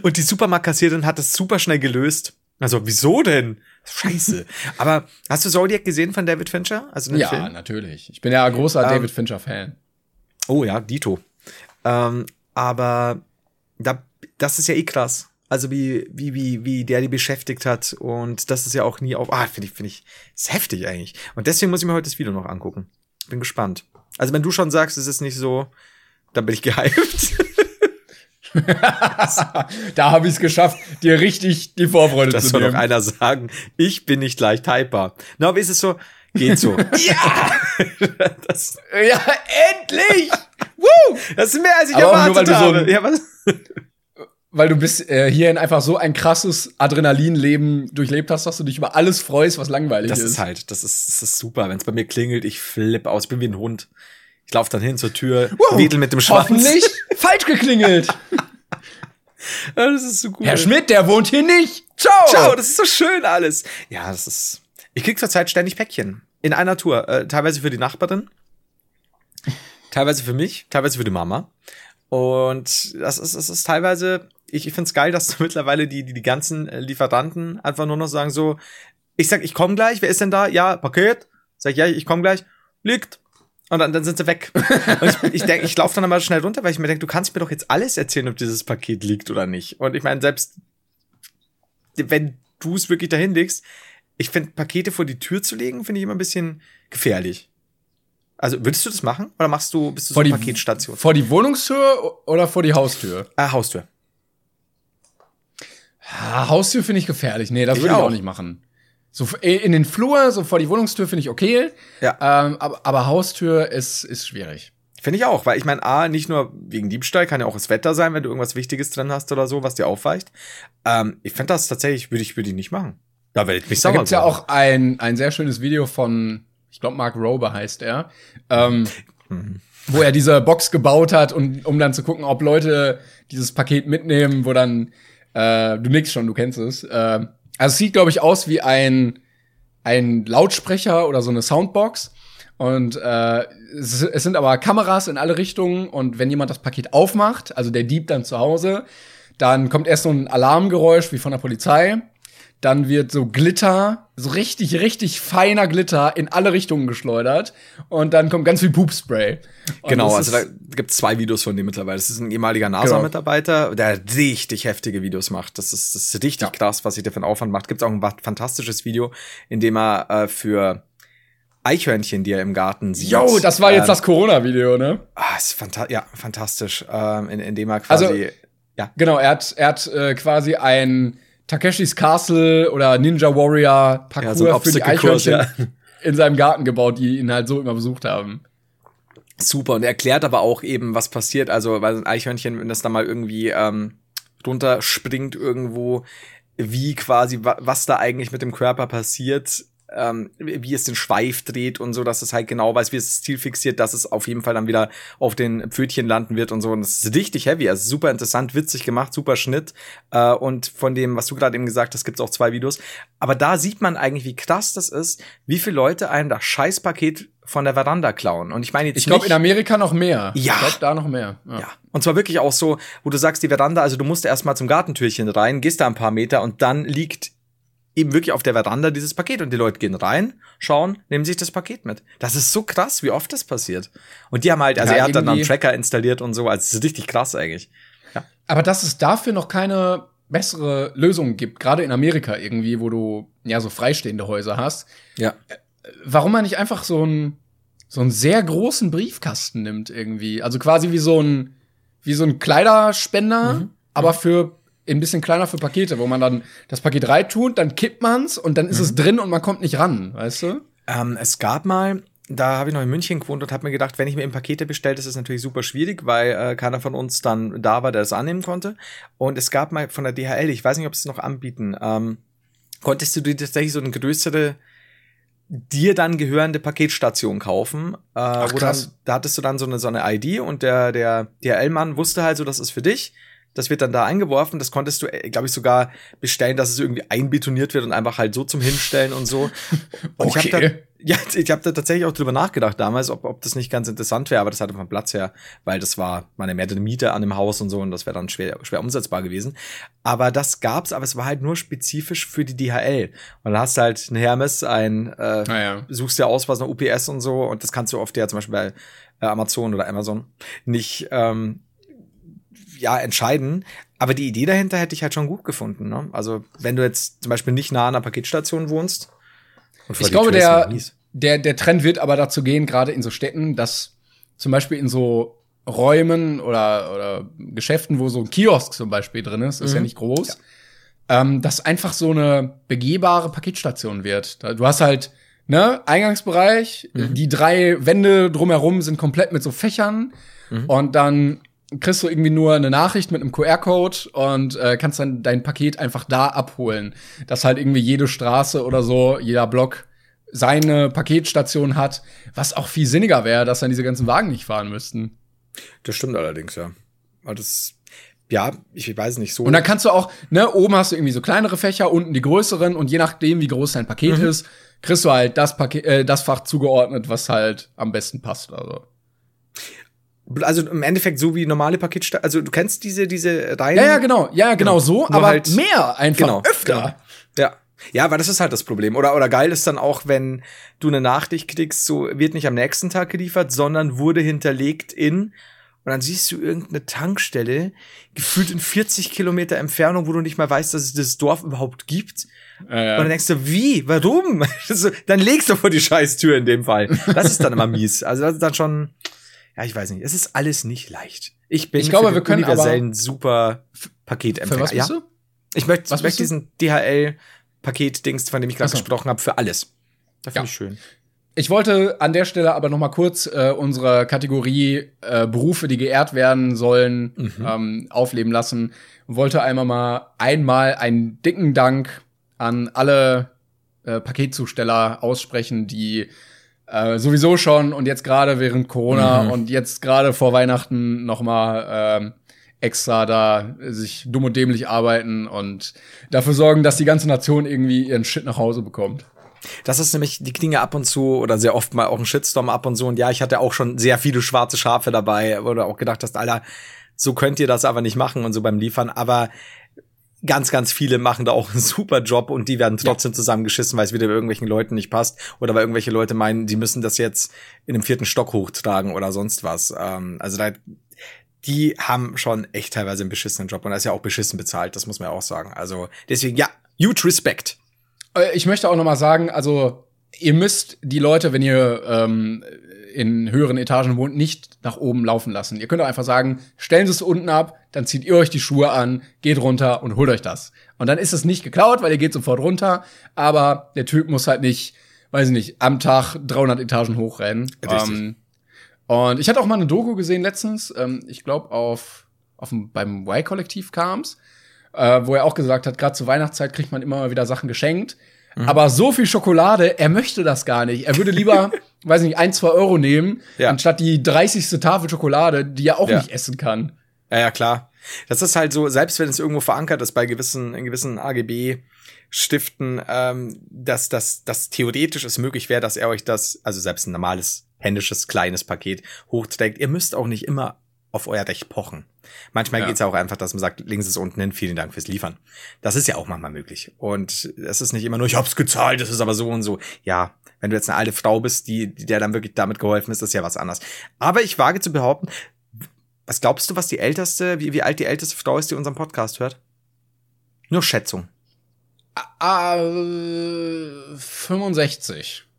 Und die Supermarktkassiererin hat es super schnell gelöst. Also, wieso denn? Scheiße. Aber hast du Zodiac gesehen von David Fincher? Also ja, Film? natürlich. Ich bin ja großer ähm, David Fincher-Fan. Oh ja, Dito. Ähm, aber da, das ist ja eh krass. Also wie, wie, wie, wie der die beschäftigt hat. Und das ist ja auch nie auf. Ah, finde ich, finde ich, ist heftig eigentlich. Und deswegen muss ich mir heute das Video noch angucken. Bin gespannt. Also wenn du schon sagst, es ist nicht so, dann bin ich gehypt. da habe ich es geschafft, dir richtig die Vorfreude das zu nehmen. Das soll doch einer sagen, ich bin nicht leicht hyper. Na, wie ist es so? Geht so. ja! Das, ja, endlich! Woo! Das ist mehr, als ich Aber erwartet nur, habe. So ja, was? weil du bis äh, hierhin einfach so ein krasses Adrenalinleben durchlebt hast, dass du dich über alles freust, was langweilig das ist. Das ist halt, das ist, das ist super. Wenn es bei mir klingelt, ich flipp aus, ich bin wie ein Hund. Ich laufe dann hin zur Tür, wow, wedel mit dem Schwanz. Hoffentlich falsch geklingelt. ja, das ist so gut. Herr Schmidt, der wohnt hier nicht. Ciao. Ciao, das ist so schön alles. Ja, das ist ich krieg zurzeit ständig Päckchen. In einer Tour. Äh, teilweise für die Nachbarin. teilweise für mich. Teilweise für die Mama. Und das ist, das ist teilweise, ich, ich finde es geil, dass mittlerweile die, die, die ganzen äh, Lieferanten einfach nur noch sagen so, ich sag, ich komme gleich, wer ist denn da? Ja, Paket. Sag ich, ja, ich komme gleich. Liegt. Und dann, dann sind sie weg. Und ich, ich ich laufe dann mal schnell runter, weil ich mir denke, du kannst mir doch jetzt alles erzählen, ob dieses Paket liegt oder nicht. Und ich meine, selbst wenn du es wirklich dahin legst, ich finde, Pakete vor die Tür zu legen, finde ich immer ein bisschen gefährlich. Also würdest du das machen oder machst du bist du vor so eine Paketstation? Vor die Wohnungstür oder vor die Haustür? Äh, Haustür. Ja, Haustür finde ich gefährlich. Nee, das würde ich auch. auch nicht machen. So in den Flur, so vor die Wohnungstür finde ich okay. Ja. Ähm, aber, aber Haustür ist, ist schwierig. Finde ich auch, weil ich meine, A, nicht nur wegen Diebstahl, kann ja auch das Wetter sein, wenn du irgendwas Wichtiges drin hast oder so, was dir aufweicht. Ähm, ich finde das tatsächlich, würde ich, würde ich nicht machen. Da werde ich mich sauer. Da gibt's ja auch ein, ein sehr schönes Video von, ich glaube, Mark Rober heißt er, ähm, mhm. wo er diese Box gebaut hat, und, um dann zu gucken, ob Leute dieses Paket mitnehmen, wo dann, äh, du nix schon, du kennst es. Äh, also es sieht, glaube ich, aus wie ein, ein Lautsprecher oder so eine Soundbox. Und äh, es, es sind aber Kameras in alle Richtungen und wenn jemand das Paket aufmacht, also der Dieb dann zu Hause, dann kommt erst so ein Alarmgeräusch wie von der Polizei dann wird so Glitter, so richtig, richtig feiner Glitter in alle Richtungen geschleudert und dann kommt ganz viel Pupspray. Und genau, also da gibt es zwei Videos von dem mittlerweile. Das ist ein ehemaliger NASA-Mitarbeiter, genau. der richtig heftige Videos macht. Das ist, das ist richtig ja. krass, was sich der für einen Aufwand macht. Gibt auch ein fantastisches Video, in dem er äh, für Eichhörnchen, die er im Garten sieht. Jo, das war jetzt ähm, das Corona-Video, ne? Ah, ist fanta ja, fantastisch. Ähm, in, in dem er quasi. Also, ja. Genau, er hat, er hat äh, quasi ein Takeshis Castle oder Ninja Warrior Parcours ja, so für die Eichhörnchen ja. in seinem Garten gebaut, die ihn halt so immer besucht haben. Super, und er erklärt aber auch eben, was passiert. Also, weil ein Eichhörnchen, wenn das da mal irgendwie ähm, runterspringt irgendwo, wie quasi, was da eigentlich mit dem Körper passiert, ähm, wie es den Schweif dreht und so, dass es halt genau weiß, wie es das Ziel fixiert, dass es auf jeden Fall dann wieder auf den Pfötchen landen wird und so. Und das ist richtig heavy, also super interessant, witzig gemacht, super Schnitt. Äh, und von dem, was du gerade eben gesagt hast, gibt's auch zwei Videos. Aber da sieht man eigentlich, wie krass das ist, wie viele Leute einem das Scheißpaket von der Veranda klauen. Und ich meine jetzt Ich glaube in Amerika noch mehr. Ja. Ich glaube da noch mehr. Ja. ja. Und zwar wirklich auch so, wo du sagst, die Veranda, also du musst erstmal zum Gartentürchen rein, gehst da ein paar Meter und dann liegt eben wirklich auf der Veranda dieses Paket und die Leute gehen rein, schauen, nehmen sich das Paket mit. Das ist so krass, wie oft das passiert. Und die haben halt, also ja, er hat dann einen Tracker installiert und so, also richtig krass eigentlich. Ja. Aber dass es dafür noch keine bessere Lösung gibt, gerade in Amerika irgendwie, wo du ja so freistehende Häuser hast. Ja. Äh, warum man nicht einfach so einen so einen sehr großen Briefkasten nimmt irgendwie, also quasi wie so ein wie so ein Kleiderspender, mhm. aber für ein bisschen kleiner für Pakete, wo man dann das Paket reintut, dann kippt man's und dann ist mhm. es drin und man kommt nicht ran, weißt du? Ähm, es gab mal, da habe ich noch in München gewohnt und habe mir gedacht, wenn ich mir eben Pakete bestellt, ist das natürlich super schwierig, weil äh, keiner von uns dann da war, der es annehmen konnte. Und es gab mal von der DHL, ich weiß nicht, ob sie es noch anbieten, ähm, konntest du dir tatsächlich so eine größere dir dann gehörende Paketstation kaufen, äh, Ach, wo dann, da hattest du dann so eine so eine ID und der der DHL-Mann wusste halt so, das ist für dich das wird dann da eingeworfen. Das konntest du, äh, glaube ich, sogar bestellen, dass es irgendwie einbetoniert wird und einfach halt so zum Hinstellen und so. Und okay. ich habe da, ja, ich habe da tatsächlich auch drüber nachgedacht damals, ob, ob das nicht ganz interessant wäre, aber das hatte vom Platz her, weil das war meine mehr Miete an dem Haus und so und das wäre dann schwer, schwer umsetzbar gewesen. Aber das gab's, aber es war halt nur spezifisch für die DHL. Und dann hast du halt ein Hermes, ein, äh, ah, ja. suchst dir aus, was eine UPS und so und das kannst du oft ja zum Beispiel bei äh, Amazon oder Amazon nicht ähm, ja, entscheiden. Aber die Idee dahinter hätte ich halt schon gut gefunden. Ne? Also, wenn du jetzt zum Beispiel nicht nah an einer Paketstation wohnst. ich glaube, der, der, der Trend wird aber dazu gehen, gerade in so Städten, dass zum Beispiel in so Räumen oder, oder Geschäften, wo so ein Kiosk zum Beispiel drin ist, ist mhm. ja nicht groß, ja. Ähm, dass einfach so eine begehbare Paketstation wird. Du hast halt, ne, Eingangsbereich, mhm. die drei Wände drumherum sind komplett mit so Fächern mhm. und dann kriegst du irgendwie nur eine Nachricht mit einem QR-Code und äh, kannst dann dein Paket einfach da abholen. Dass halt irgendwie jede Straße oder so, jeder Block seine Paketstation hat, was auch viel sinniger wäre, dass dann diese ganzen Wagen nicht fahren müssten. Das stimmt allerdings, ja. Aber das, ja, ich weiß nicht so. Und dann kannst du auch, ne, oben hast du irgendwie so kleinere Fächer, unten die größeren und je nachdem, wie groß dein Paket mhm. ist, kriegst du halt das Paket, äh, das Fach zugeordnet, was halt am besten passt. Also also im Endeffekt so wie normale Paketstationen. Also du kennst diese diese Reihen. Ja, ja, genau. Ja, genau, genau. so, aber halt mehr einfach genau, öfter. Genau. Ja. Ja, aber das ist halt das Problem. Oder, oder geil ist dann auch, wenn du eine Nachricht kriegst, so wird nicht am nächsten Tag geliefert, sondern wurde hinterlegt in, und dann siehst du irgendeine Tankstelle, gefühlt in 40 Kilometer Entfernung, wo du nicht mal weißt, dass es das Dorf überhaupt gibt. Ja, ja. Und dann denkst du, wie? Warum? dann legst du vor die Scheißtür in dem Fall. Das ist dann immer mies. Also das ist dann schon, ja, ich weiß nicht, es ist alles nicht leicht. Ich bin ich glaube, wir können universellen super Paketempfänger. was ja? du? Ich möchte, was möchte diesen DHL Paket-Dings, von dem ich gerade gesprochen habe, für alles. Das finde ja. ich schön. Ich wollte an der Stelle aber noch mal kurz äh, unsere Kategorie äh, Berufe, die geehrt werden sollen, mhm. ähm, aufleben lassen. Wollte einmal mal einmal einen dicken Dank an alle äh, Paketzusteller aussprechen, die äh, sowieso schon und jetzt gerade während Corona mhm. und jetzt gerade vor Weihnachten noch mal ähm, extra da sich dumm und dämlich arbeiten und dafür sorgen, dass die ganze Nation irgendwie ihren Shit nach Hause bekommt. Das ist nämlich die Klinge ab und zu oder sehr oft mal auch ein Shitstorm ab und zu. Und ja, ich hatte auch schon sehr viele schwarze Schafe dabei, oder auch gedacht hast, Alter, so könnt ihr das aber nicht machen und so beim Liefern. Aber ganz, ganz viele machen da auch einen super Job und die werden trotzdem ja. zusammengeschissen, weil es wieder irgendwelchen Leuten nicht passt oder weil irgendwelche Leute meinen, die müssen das jetzt in dem vierten Stock hochtragen oder sonst was. Ähm, also da, die haben schon echt teilweise einen beschissenen Job und das ist ja auch beschissen bezahlt, das muss man ja auch sagen. Also deswegen, ja, huge respect. Äh, ich möchte auch noch mal sagen, also ihr müsst die Leute, wenn ihr ähm, in höheren Etagen wohnt, nicht nach oben laufen lassen. Ihr könnt auch einfach sagen, stellen Sie es unten ab, dann zieht ihr euch die Schuhe an, geht runter und holt euch das. Und dann ist es nicht geklaut, weil ihr geht sofort runter, aber der Typ muss halt nicht, weiß ich nicht, am Tag 300 Etagen hochrennen. Ähm, und ich hatte auch mal eine Doku gesehen letztens, ähm, ich glaube auf, auf beim Y-Kollektiv kam's, äh, wo er auch gesagt hat, gerade zur Weihnachtszeit kriegt man immer mal wieder Sachen geschenkt. Mhm. Aber so viel Schokolade, er möchte das gar nicht. Er würde lieber, weiß nicht, ein, zwei Euro nehmen, ja. anstatt die 30. Tafel Schokolade, die er auch ja. nicht essen kann. Ja, ja, klar. Das ist halt so, selbst wenn es irgendwo verankert ist bei gewissen, in gewissen AGB, Stiften, ähm, dass das dass theoretisch es möglich wäre, dass er euch das, also selbst ein normales händisches kleines Paket hochträgt. Ihr müsst auch nicht immer auf euer Recht pochen. Manchmal ja. geht's ja auch einfach, dass man sagt, links ist unten hin, vielen Dank fürs Liefern. Das ist ja auch manchmal möglich. Und es ist nicht immer nur, ich hab's gezahlt, das ist aber so und so. Ja, wenn du jetzt eine alte Frau bist, die, die der dann wirklich damit geholfen ist, ist ja was anderes. Aber ich wage zu behaupten, was glaubst du, was die älteste, wie, wie alt die älteste Frau ist, die unseren Podcast hört? Nur Schätzung. Ah, 65.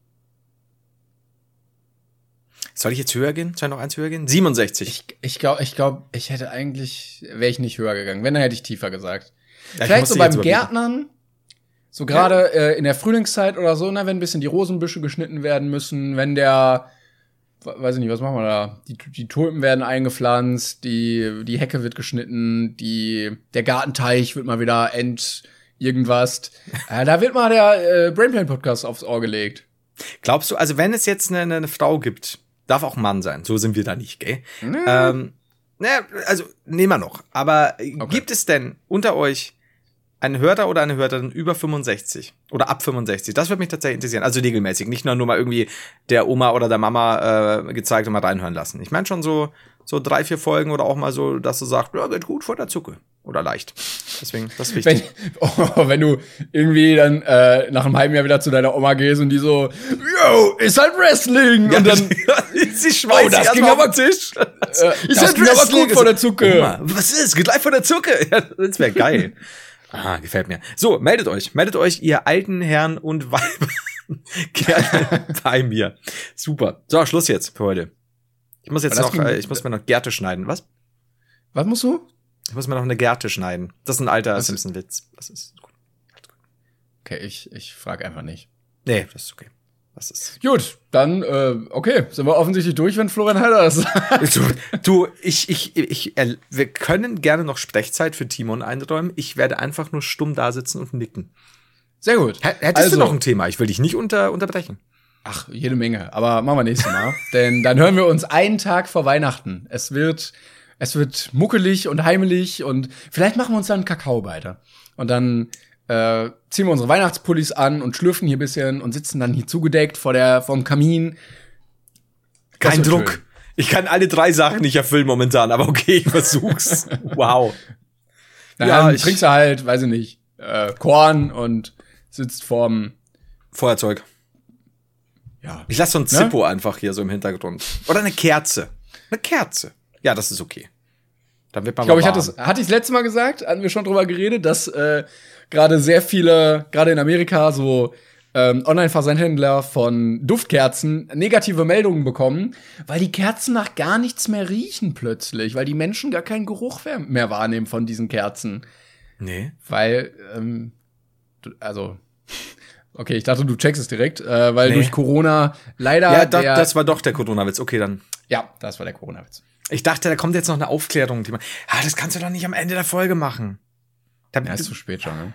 Soll ich jetzt höher gehen? Soll ich noch eins höher gehen? 67. Ich, ich glaube, ich, glaub, ich hätte eigentlich, wäre ich nicht höher gegangen. Wenn, dann hätte ich tiefer gesagt. Ja, Vielleicht so beim Gärtnern, so gerade ja. äh, in der Frühlingszeit oder so, na, wenn ein bisschen die Rosenbüsche geschnitten werden müssen, wenn der, weiß ich nicht, was machen wir da? Die, die Tulpen werden eingepflanzt, die, die Hecke wird geschnitten, die, der Gartenteich wird mal wieder ent irgendwas. äh, da wird mal der äh, Brainplane Podcast aufs Ohr gelegt. Glaubst du, also wenn es jetzt eine, eine Frau gibt, Darf auch Mann sein. So sind wir da nicht, gell? Nee. Ähm, naja, also nehmen wir noch. Aber okay. gibt es denn unter euch einen Hörer oder eine Hörerin über 65 oder ab 65? Das würde mich tatsächlich interessieren. Also regelmäßig, nicht nur nur mal irgendwie der Oma oder der Mama äh, gezeigt und mal reinhören lassen. Ich meine schon so so drei, vier Folgen oder auch mal so, dass du sagst, ja, geht gut vor der Zucke. Oder leicht. Deswegen, das ist wichtig. Wenn, oh, wenn du irgendwie dann äh, nach einem halben Jahr wieder zu deiner Oma gehst und die so, yo, ist halt Wrestling. Ja, und dann, sie schmeißt oh, das ging aber Tisch. Äh, ist halt Wrestling gut vor der Zucke. Oma, was ist? Geht gleich vor der Zucke. Ja, das wäre geil. Ah, gefällt mir. So, meldet euch. Meldet euch, ihr alten Herren und Weiber. Gerne bei mir. Super. So, Schluss jetzt für heute. Ich muss jetzt noch, äh, ich muss mir noch Gärte schneiden. Was? Was musst du? Ich muss mir noch eine Gärte schneiden. Das ist ein alter Simpson-Witz. Das ist gut. Okay, ich, ich frage einfach nicht. Nee, das ist okay. Das ist Gut, dann, äh, okay, sind wir offensichtlich durch, wenn Florian Heider das sagt. Du, du, ich, ich, ich, äh, wir können gerne noch Sprechzeit für Timon einräumen. Ich werde einfach nur stumm da sitzen und nicken. Sehr gut. Hättest also, du noch ein Thema? Ich will dich nicht unter, unterbrechen. Ach, jede Menge. Aber machen wir nächstes Mal. Denn dann hören wir uns einen Tag vor Weihnachten. Es wird, es wird muckelig und heimelig und vielleicht machen wir uns dann einen Kakao weiter. Und dann äh, ziehen wir unsere Weihnachtspullis an und schlürfen hier ein bisschen und sitzen dann hier zugedeckt vor der, vom Kamin. Kein Druck. Schön. Ich kann alle drei Sachen nicht erfüllen momentan, aber okay, ich versuch's. wow. Dann ja, ich trinkst du halt, weiß ich nicht, äh, Korn und sitzt vorm Feuerzeug. Ja. Ich lasse so ein ne? Zippo ne? einfach hier so im Hintergrund. Oder eine Kerze. Eine Kerze. Ja, das ist okay. Dann wird man Ich glaube, ich hatte es hatte ich das letzte Mal gesagt, hatten wir schon drüber geredet, dass äh, gerade sehr viele, gerade in Amerika, so ähm, Online-Versandhändler von Duftkerzen negative Meldungen bekommen, weil die Kerzen nach gar nichts mehr riechen plötzlich, weil die Menschen gar keinen Geruch mehr wahrnehmen von diesen Kerzen. Nee. Weil, ähm, also Okay, ich dachte, du checkst es direkt, äh, weil nee. durch Corona leider. Ja, da, das war doch der Corona-Witz. Okay, dann. Ja, das war der Corona-Witz. Ich dachte, da kommt jetzt noch eine Aufklärung. Die man, ah, das kannst du doch nicht am Ende der Folge machen. Da, ja, ist zu spät schon, ne?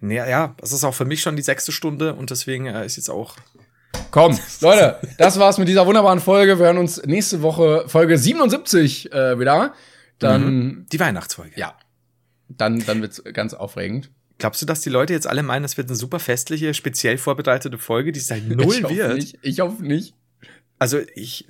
Nee, ja, das ist auch für mich schon die sechste Stunde und deswegen äh, ist jetzt auch. Komm, Leute, das war's mit dieser wunderbaren Folge. Wir hören uns nächste Woche Folge 77 äh, wieder. Dann mhm. die Weihnachtsfolge. Ja. Dann, dann wird's ganz aufregend. Glaubst du, dass die Leute jetzt alle meinen, das wird eine super festliche, speziell vorbereitete Folge, die es halt null ich wird? Nicht. Ich hoffe nicht. Also ich,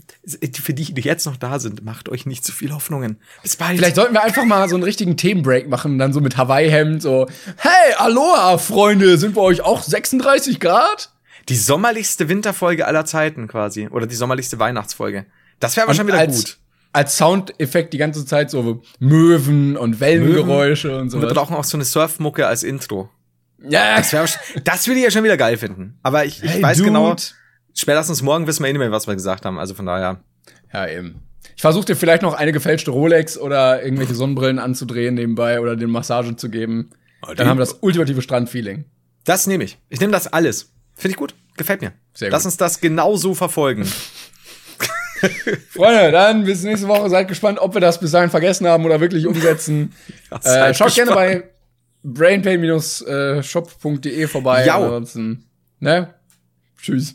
für die, die jetzt noch da sind, macht euch nicht zu viel Hoffnungen. Bis bald. Vielleicht sollten wir einfach mal so einen richtigen Themenbreak machen, dann so mit Hawaii-Hemd, so, hey, Aloha, Freunde, sind bei euch auch 36 Grad? Die sommerlichste Winterfolge aller Zeiten quasi. Oder die sommerlichste Weihnachtsfolge. Das wäre wahrscheinlich wieder als, gut. Als Soundeffekt die ganze Zeit so Möwen und Wellengeräusche Möwen. und so. Und wir brauchen auch so eine Surfmucke als Intro. Ja. Das, wär, das würde ich ja schon wieder geil finden. Aber ich, ich hey, weiß Dude. genau, spätestens morgen wissen wir eh nicht mehr, was wir gesagt haben. Also von daher. Ja, eben. Ich versuche dir vielleicht noch eine gefälschte Rolex oder irgendwelche Sonnenbrillen anzudrehen nebenbei oder den Massage zu geben. Dann haben wir das ultimative Strandfeeling. Das nehme ich. Ich nehme das alles. Finde ich gut. Gefällt mir. Sehr gut. Lass uns das genauso verfolgen. Freunde, dann bis nächste Woche. Seid gespannt, ob wir das bis dahin vergessen haben oder wirklich umsetzen. ja, äh, schaut gespannt. gerne bei brainpay-shop.de vorbei. Ja. Ansonsten, ne? Tschüss.